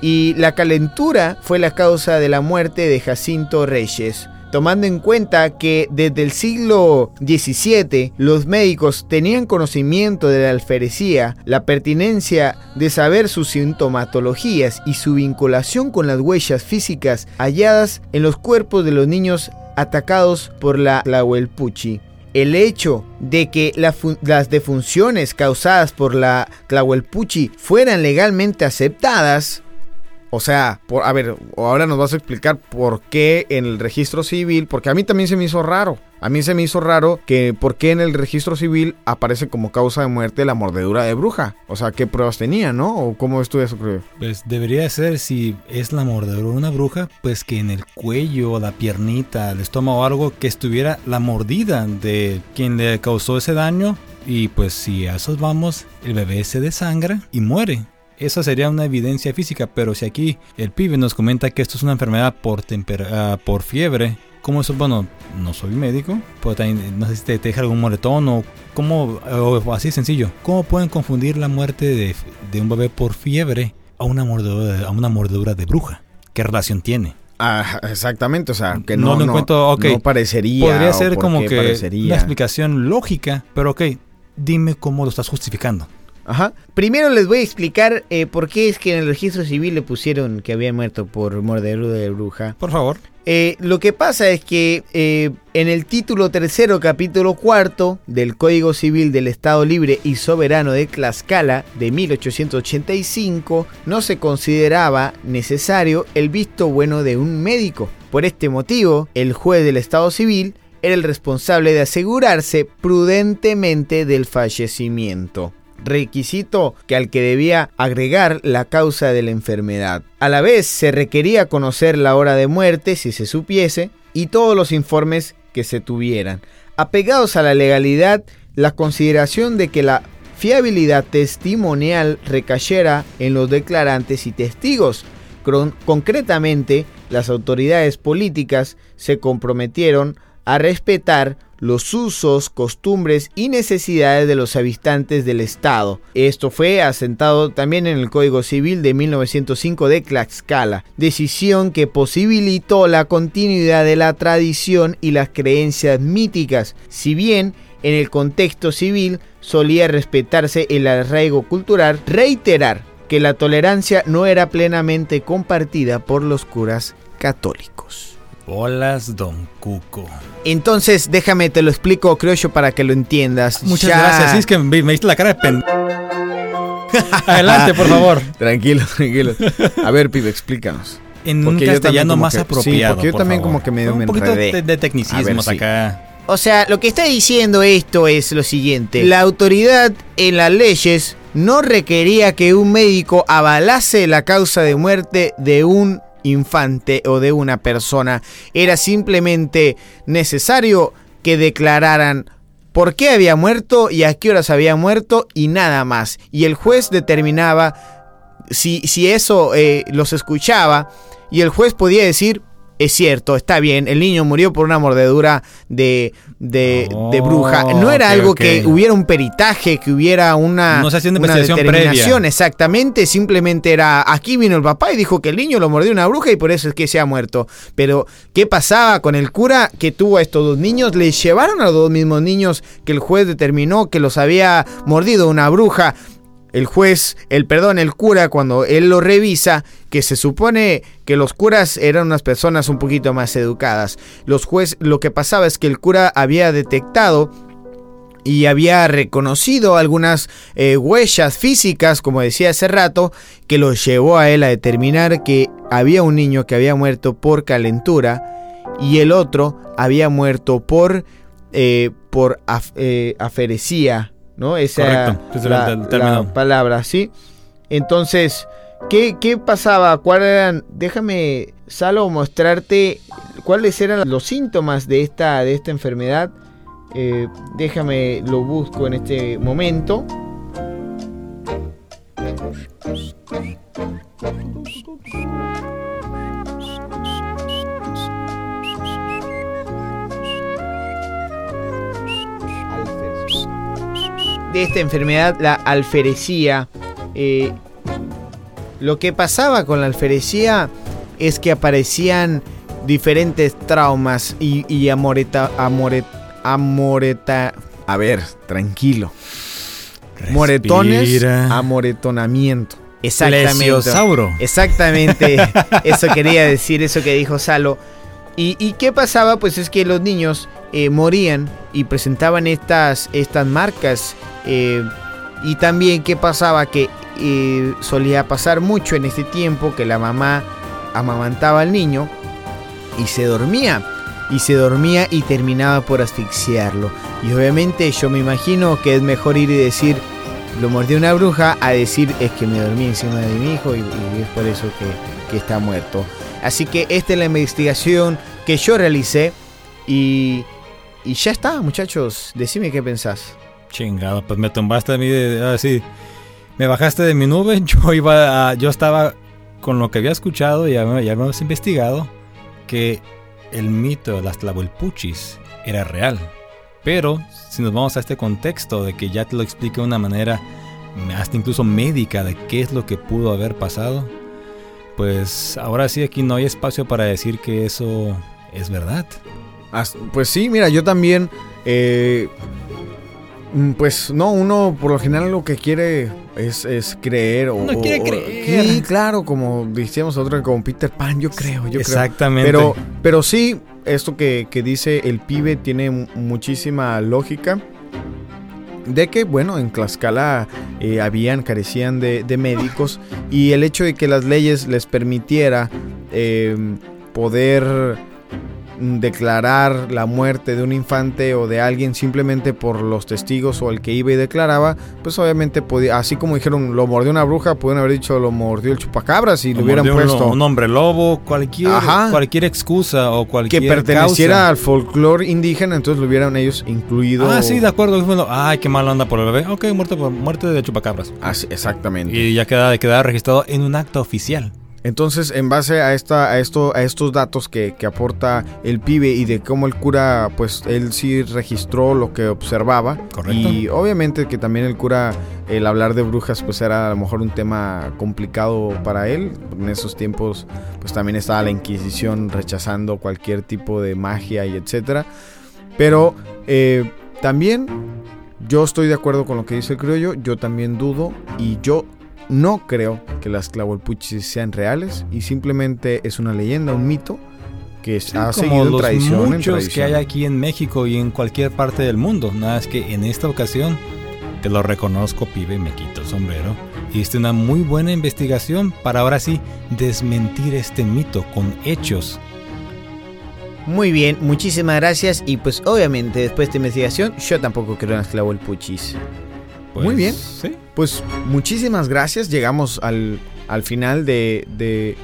y la calentura fue la causa de la muerte de Jacinto Reyes. Tomando en cuenta que desde el siglo XVII los médicos tenían conocimiento de la alferecía, la pertinencia de saber sus sintomatologías y su vinculación con las huellas físicas halladas en los cuerpos de los niños atacados por la Tlahuelpuchi. El hecho de que las defunciones causadas por la Tlahuelpuchi fueran legalmente aceptadas, O sea, por, a ver, ahora nos vas a explicar por qué en el registro civil, porque a mí también se me hizo raro. A mí se me hizo raro que por qué en el registro civil aparece como causa de muerte la mordedura de bruja. O sea, ¿qué pruebas tenía, no? ¿O cómo estuvo eso? Pues debería ser, si es la mordedura de una bruja, pues que en el cuello, la piernita, el estómago o algo, que estuviera la mordida de quien le causó ese daño. Y pues si a esos vamos, el bebé se desangra y muere. Esa sería una evidencia física, pero si aquí el pibe nos comenta que esto es una enfermedad por, tempera- por fiebre, ¿cómo eso? Bueno, no soy médico, pero también, no sé si te, te deja algún moretón o cómo, o así sencillo, ¿cómo pueden confundir la muerte de, de un bebé por fiebre a una, mordedura, a una mordedura de bruja? ¿Qué relación tiene? Ah, exactamente, o sea, que No no, lo no, encuentro, ok. no parecería. Podría ser como que parecería. una explicación lógica, pero ok, dime cómo lo estás justificando. Ajá. Primero les voy a explicar eh, por qué es que en el registro civil le pusieron que había muerto por mordedura de bruja. Por favor. Eh, lo que pasa es que eh, en el título tercero, capítulo cuarto del Código Civil del Estado Libre y Soberano de Tlaxcala de 1885, no se consideraba necesario el visto bueno de un médico. Por este motivo, el juez del Estado Civil era el responsable de asegurarse prudentemente del fallecimiento requisito que al que debía agregar la causa de la enfermedad. A la vez se requería conocer la hora de muerte si se supiese y todos los informes que se tuvieran. Apegados a la legalidad, la consideración de que la fiabilidad testimonial recayera en los declarantes y testigos. Concretamente, las autoridades políticas se comprometieron a respetar los usos, costumbres y necesidades de los habitantes del Estado. Esto fue asentado también en el Código Civil de 1905 de Tlaxcala, decisión que posibilitó la continuidad de la tradición y las creencias míticas, si bien en el contexto civil solía respetarse el arraigo cultural, reiterar que la tolerancia no era plenamente compartida por los curas católicos. Bolas Don Cuco. Entonces, déjame, te lo explico, creo yo, para que lo entiendas. Muchas Ya- gracias. Sí, es que me, me diste la cara de pen. Adelante, por favor. Tranquilo, tranquilo. A ver, pibe, explícanos. En Porque un yo también castellano como más que- sí, apropiado. porque yo por también favor. como que medio Un me poquito de, de tecnicismos A ver, sí. acá. O sea, lo que está diciendo esto es lo siguiente. La autoridad en las leyes no requería que un médico avalase la causa de muerte de un infante o de una persona. Era simplemente necesario que declararan por qué había muerto y a qué horas había muerto y nada más. Y el juez determinaba si, si eso eh, los escuchaba y el juez podía decir, es cierto, está bien, el niño murió por una mordedura de, de, de bruja. No era algo que hubiera un peritaje, que hubiera una, No se una determinación, previa. exactamente, simplemente era, aquí vino el papá y dijo que el niño lo mordió una bruja y por eso es que se ha muerto. Pero, ¿qué pasaba con el cura que tuvo a estos dos niños? Le llevaron a los dos mismos niños que el juez determinó que los había mordido una bruja el juez, el perdón, el cura, cuando él lo revisa, que se supone que los curas eran unas personas un poquito más educadas. Los juez, lo que pasaba es que el cura había detectado y había reconocido algunas eh, huellas físicas, como decía hace rato, que lo llevó a él a determinar que había un niño que había muerto por calentura y el otro había muerto por, eh, por eh, aferesía, ¿no? Esa Correcto, ese era la, el palabra, ¿sí? Entonces, ¿qué, qué pasaba? ¿Cuáles eran? Déjame, Salo, mostrarte cuáles eran los síntomas de esta, de esta enfermedad. Eh, déjame, lo busco en este momento. De esta enfermedad, la alferecía. Eh, lo que pasaba con la alferecía es que aparecían diferentes traumas y, y amoreta, amoret, amoreta, A ver, tranquilo. Moretones, Respira. amoretonamiento. Exactamente. Plesiosauro. Exactamente. Eso quería decir, eso que dijo Salo. ¿Y, y qué pasaba? Pues es que los niños eh, morían y presentaban estas, estas marcas. eh, y también qué pasaba que eh, solía pasar mucho en este tiempo que la mamá amamantaba al niño y se dormía. Y se dormía y terminaba por asfixiarlo. Y obviamente yo me imagino que es mejor ir y decir, lo mordió una bruja, a decir, es que me dormí encima de mi hijo y, y es por eso que, que está muerto. Así que esta es la investigación que yo realicé y, y ya está, muchachos. Decime qué pensás. Chingado, pues me tumbaste a mí de así. me bajaste de mi nube. Yo iba yo estaba con lo que había escuchado y ya, ya habíamos investigado que el mito de las Tlahuelpuchis era real. Pero si nos vamos a este contexto de que ya te lo expliqué de una manera hasta incluso médica de qué es lo que pudo haber pasado, pues ahora sí aquí no hay espacio para decir que eso es verdad. Pues sí, mira, yo también. eh, mm, pues no, uno por lo general lo que quiere es, es creer. O, Uno quiere o- creer. Sí, claro, como decíamos otro, como Peter Pan, yo creo, yo creo. Exactamente. Pero, pero sí, esto que, que dice el pibe tiene mu- muchísima lógica. De que, bueno, en Tlaxcala eh, habían, carecían de, de médicos y el hecho de que las leyes les permitiera eh, poder declarar la muerte de un infante o de alguien simplemente por los testigos o el que iba y declaraba, pues obviamente podía, así como dijeron lo mordió una bruja, pudieron haber dicho lo mordió el chupacabras y lo hubieran de un, puesto un hombre lobo, cualquier, Ajá. cualquier excusa o cualquier que perteneciera causa. al folclore indígena, entonces lo hubieran ellos incluido. Ah, sí, de acuerdo. Bueno, ay, qué mal anda por el bebé. Ok, muerte por muerte de chupacabras. Así, exactamente. Y ya queda, queda registrado en un acta oficial. Entonces, en base a esta, a esto, a estos datos que, que aporta el pibe y de cómo el cura, pues él sí registró lo que observaba. Correcto. Y obviamente que también el cura, el hablar de brujas, pues era a lo mejor un tema complicado para él. En esos tiempos, pues también estaba la Inquisición rechazando cualquier tipo de magia y etcétera. Pero eh, también yo estoy de acuerdo con lo que dice el criollo. Yo también dudo y yo no creo que las Tlahuelpuchis sean reales y simplemente es una leyenda, un mito que Sí, ha como seguido en los tradición en muchos que tradición. hay aquí en México y en cualquier parte del mundo. Nada es que en esta ocasión te lo reconozco, pibe, me quito el sombrero. Hiciste una muy buena investigación para ahora sí desmentir este mito con hechos. Muy bien, muchísimas gracias. Y pues obviamente después de esta investigación, yo tampoco creo en las Tlahuelpuchis. Pues, Muy bien. Sí. Pues muchísimas gracias. Llegamos al, al final de, de,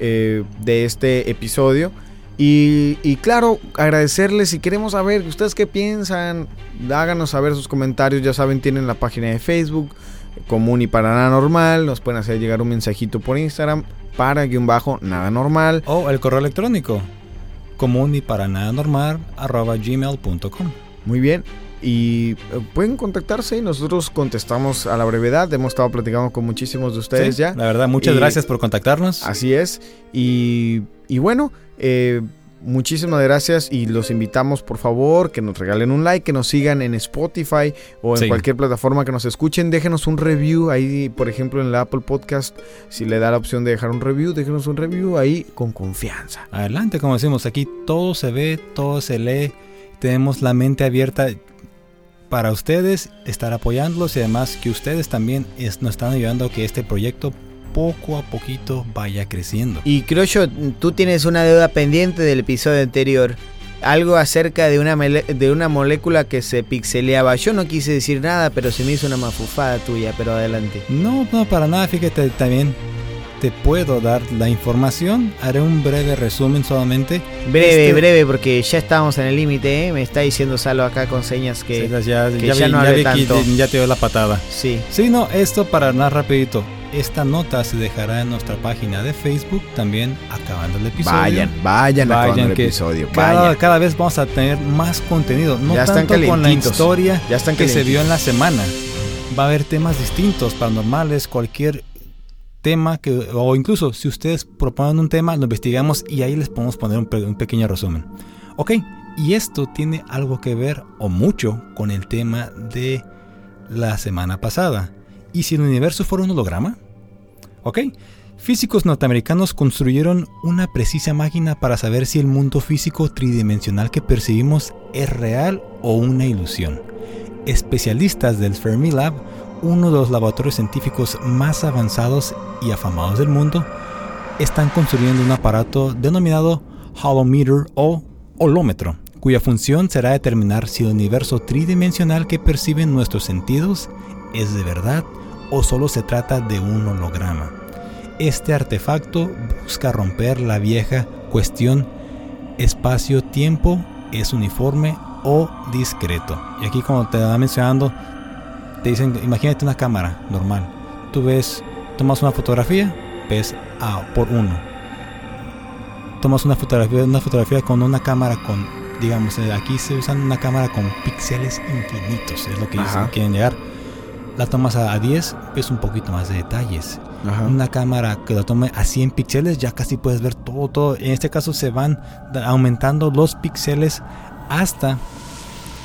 eh, de este episodio. Y, y claro, agradecerles si queremos saber ustedes qué piensan. Háganos saber sus comentarios. Ya saben, tienen la página de Facebook, común y para nada normal. Nos pueden hacer llegar un mensajito por Instagram para guion bajo nada normal. O el correo electrónico común y para nada normal arroba gmail.com. Muy bien. Y eh, pueden contactarse y nosotros contestamos a la brevedad. Hemos estado platicando con muchísimos de ustedes Sí, ya. La verdad, muchas Y- gracias por contactarnos. Así es. Y, y bueno, eh, muchísimas gracias y los invitamos por favor que nos regalen un like, que nos sigan en Spotify o en Sí. cualquier plataforma que nos escuchen. Déjenos un review ahí, por ejemplo, en la Apple Podcast. Si le da la opción de dejar un review, déjenos un review ahí con confianza. Adelante, como decimos, aquí todo se ve, todo se lee, tenemos la mente abierta para ustedes, estar apoyándolos y además que ustedes también es- nos están ayudando a que este proyecto poco a poquito vaya creciendo. Y creo yo, tú tienes una deuda pendiente del episodio anterior. Algo acerca de una, de una molécula que se pixeleaba. Yo no quise decir nada, pero se me hizo una mafufada tuya, pero adelante. No, no, para nada, fíjate, también te puedo dar la información, haré un breve resumen solamente. Breve, Este- breve, porque ya estábamos en el límite, ¿eh? Me está diciendo Salo acá con señas que... Sí, ya, que ya ya vi- no ya que tanto. ya te dio la patada. Sí. Sí, no, esto para nada rapidito. Esta nota se dejará en nuestra página de Facebook también acabando el episodio. Vayan, vayan, acabando Vayan el que episodio. Cada, Vayan. cada vez vamos a tener más contenido, no Ya están tanto con la historia Ya están que se vio en la semana. Va a haber temas distintos, paranormales, cualquier tema que o incluso si ustedes proponen un tema, lo investigamos y ahí les podemos poner un, pe- un pequeño resumen. Ok, y esto tiene algo que ver o mucho con el tema de la semana pasada. ¿Y si el universo fuera un holograma? Ok, físicos norteamericanos construyeron una precisa máquina para saber si el mundo físico tridimensional que percibimos es real o una ilusión. Especialistas del Fermilab uno de los laboratorios científicos más avanzados y afamados del mundo, están construyendo un aparato denominado holometer o holómetro, cuya función será determinar si el universo tridimensional que perciben nuestros sentidos es de verdad o solo se trata de un holograma. Este artefacto busca romper la vieja cuestión espacio-tiempo es uniforme o discreto. Y aquí como te va mencionando, te dicen, imagínate una cámara normal. Tú ves, tomas una fotografía, ves A por uno. Tomas una fotografía, una fotografía con una cámara con, digamos, eh, aquí se usan una cámara con píxeles infinitos, es lo que dicen, quieren llegar. La tomas a a 10, ves un poquito más de detalles. Ajá. Una cámara que lo tome a 100 píxeles, ya casi puedes ver todo, todo. En este caso se van aumentando los píxeles hasta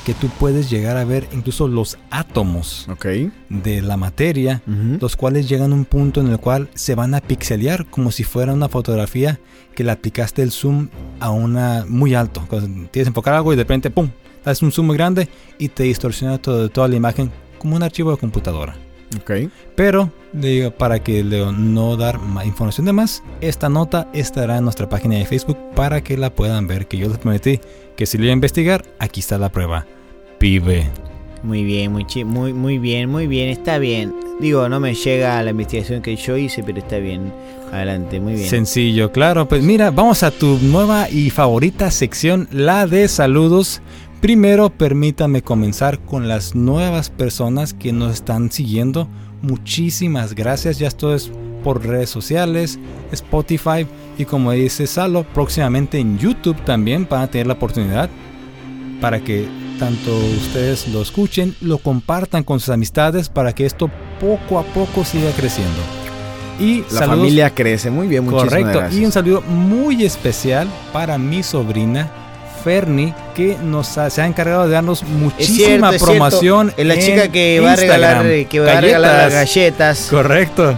que tú puedes llegar a ver incluso los átomos Ok. de la materia, los cuales llegan a un punto en el cual se van a pixelear como si fuera una fotografía que le aplicaste el zoom a una muy alto. Cuando Tienes que enfocar algo y de repente, ¡pum! Das un zoom muy grande y te distorsiona todo- toda la imagen como un archivo de computadora. Ok. Pero, digo, para que Leo no dar más información de más, esta nota estará en nuestra página de Facebook para que la puedan ver. Que yo les prometí que si lo iba a investigar, aquí está la prueba. Pibe. Muy bien, muy, chi- muy, muy bien, muy bien, está bien. Digo, no me llega a la investigación que yo hice, pero está bien. Adelante, muy bien. Sencillo, claro. Pues mira, vamos a tu nueva y favorita sección, la de saludos. Primero, permítame comenzar con las nuevas personas que nos están siguiendo. Muchísimas gracias. Ya esto es por redes sociales, Spotify y como dice Salo, próximamente en YouTube también van a tener la oportunidad para que tanto ustedes lo escuchen, lo compartan con sus amistades para que esto poco a poco siga creciendo. Y La saludos- familia crece. Muy bien, Correcto. gracias. Y un saludo muy especial para mi sobrina Fernie, que nos ha, se ha encargado de darnos Es muchísima cierto, promoción. Es la en chica que va a regalar, que va a regalar las Galletas. galletas. Correcto.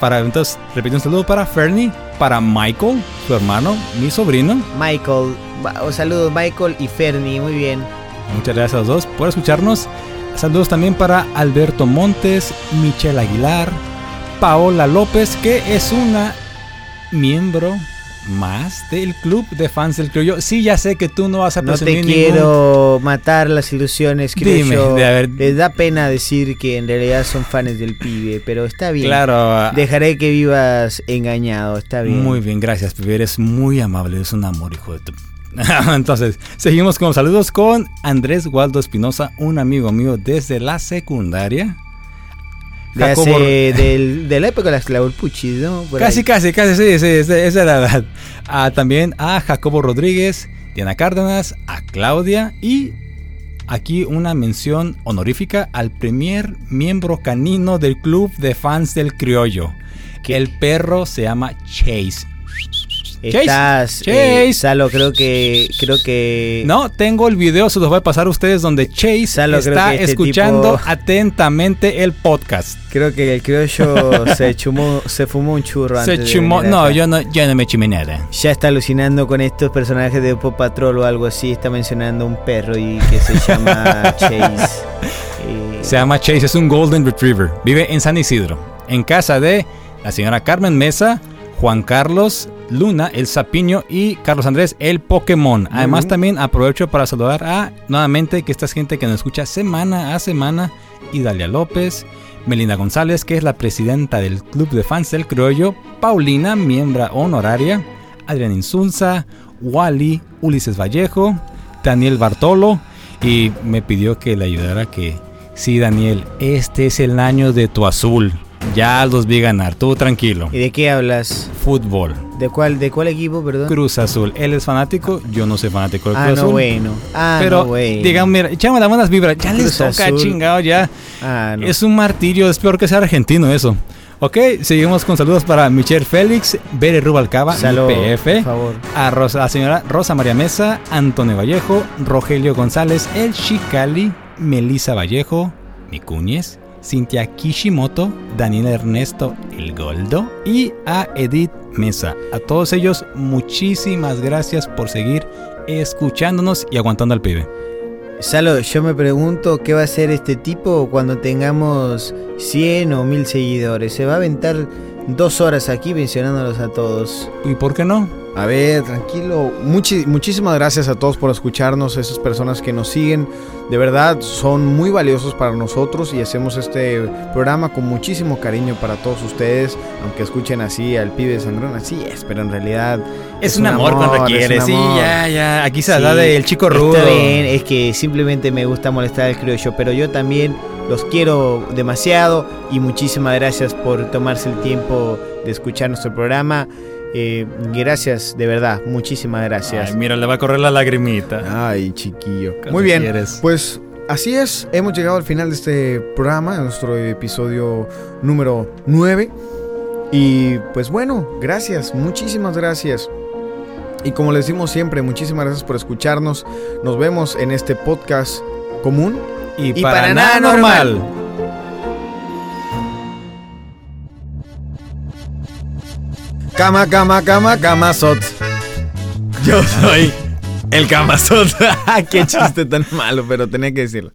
Para, entonces, repito un saludo para Fernie, para Michael, su hermano, mi sobrino. Michael, saludos Michael y Fernie, muy bien. Muchas gracias a los dos por escucharnos. Saludos también para Alberto Montes, Michelle Aguilar, Paola López, que es una miembro más del club de fans del criollo. Sí, ya sé que tú no vas a No te presumir ningún- quiero matar las ilusiones, creo Dime, de haber- Les da pena decir que en realidad son fans del pibe, pero está bien. Claro. Dejaré que vivas engañado, está bien. Muy bien, gracias, pibe. Eres muy amable, eres un amor, hijo de tu. Entonces, seguimos con los saludos con Andrés Waldo Espinosa, un amigo mío desde la secundaria. De, Jacobo- hace- del- de la época de las Clavolpuchis, ¿no? Por Casi, ahí. casi, casi, sí, sí, esa esa es la edad. Ah, también a Jacobo Rodríguez, Diana Cárdenas, a Claudia y aquí una mención honorífica al primer miembro canino del club de fans del criollo. ¿Qué? El perro se llama Chase. Estás, Chase. eh, Salo, creo que, creo que... No, tengo el video, se los voy a pasar a ustedes donde Chase Salo, está este escuchando tipo- atentamente el podcast. Creo que el criollo se chumó, se fumó un churro Se antes de chumó. No, acá. yo no, yo no me chimé nada. Ya está alucinando con estos personajes de Pop Patrol o algo así. Está mencionando un perro y que se llama Chase. Eh, Se llama Chase, es un Golden Retriever. Vive en San Isidro, en casa de la señora Carmen Mesa, Juan Carlos, Luna, el Sapiño y Carlos Andrés, el Pokémon. Además, también aprovecho para saludar a nuevamente que esta es gente que nos escucha semana a semana: Idalia López, Melinda González, que es la presidenta del Club de Fans del Criollo, Paulina, miembro honoraria, Adrián Insunza, Wally, Ulises Vallejo, Daniel Bartolo, y me pidió que le ayudara que, sí, Daniel, este es el año de tu azul. Ya los vi ganar, tú tranquilo. ¿Y de qué hablas? Fútbol, ¿De cuál, de cuál equipo, perdón? Cruz Azul. Él es fanático, yo no soy fanático del ah, Cruz no, Azul. bueno. Ah, Pero, no, bueno. digamos, mira, echame las buenas vibras. Ya les toca, Azul. chingado, ya. Ah, no. Es un martirio, es peor que ser argentino eso. Ok, seguimos con saludos para Michelle Félix, Bere Rubalcaba, Salo, PF, por favor. a Rosa- la señora Rosa María Mesa, Antonio Vallejo, Rogelio González, El Chicali, Melisa Vallejo, Micúñez, Cintia Kishimoto, Daniel Ernesto El Goldo y a Edith Mesa. A todos ellos, muchísimas gracias por seguir escuchándonos y aguantando al pibe. Salo, yo me pregunto qué va a hacer este tipo cuando tengamos 100 o 1000 seguidores. Se va a aventar dos horas aquí mencionándolos a todos. ¿Y por qué no? A ver, tranquilo. Muchi- muchísimas gracias a todos por escucharnos, esas personas que nos siguen. De verdad, son muy valiosos para nosotros y hacemos este programa con muchísimo cariño para todos ustedes. Aunque escuchen así al pibe de sangrón, así es, pero en realidad Es, un amor, cuando es quiere, un sí, amor. ya, ya. Aquí se Sí, da del chico rudo. Está bien, es que simplemente me gusta molestar al criollo, pero yo también los quiero demasiado y muchísimas gracias por tomarse el tiempo de escuchar nuestro programa. Eh, gracias, de verdad, muchísimas gracias. Ay, mira, le va a correr la lagrimita. Ay, chiquillo. Muy bien, quieres. pues así es, hemos llegado al final de este programa, nuestro episodio número 9. Y pues bueno, gracias, muchísimas gracias. Y como les decimos siempre, muchísimas gracias por escucharnos. Nos vemos en este podcast común. y, y para, para nada nada normal. Cama, cama, cama, camasot. Yo soy el camasot. Qué chiste tan malo, pero tenía que decirlo.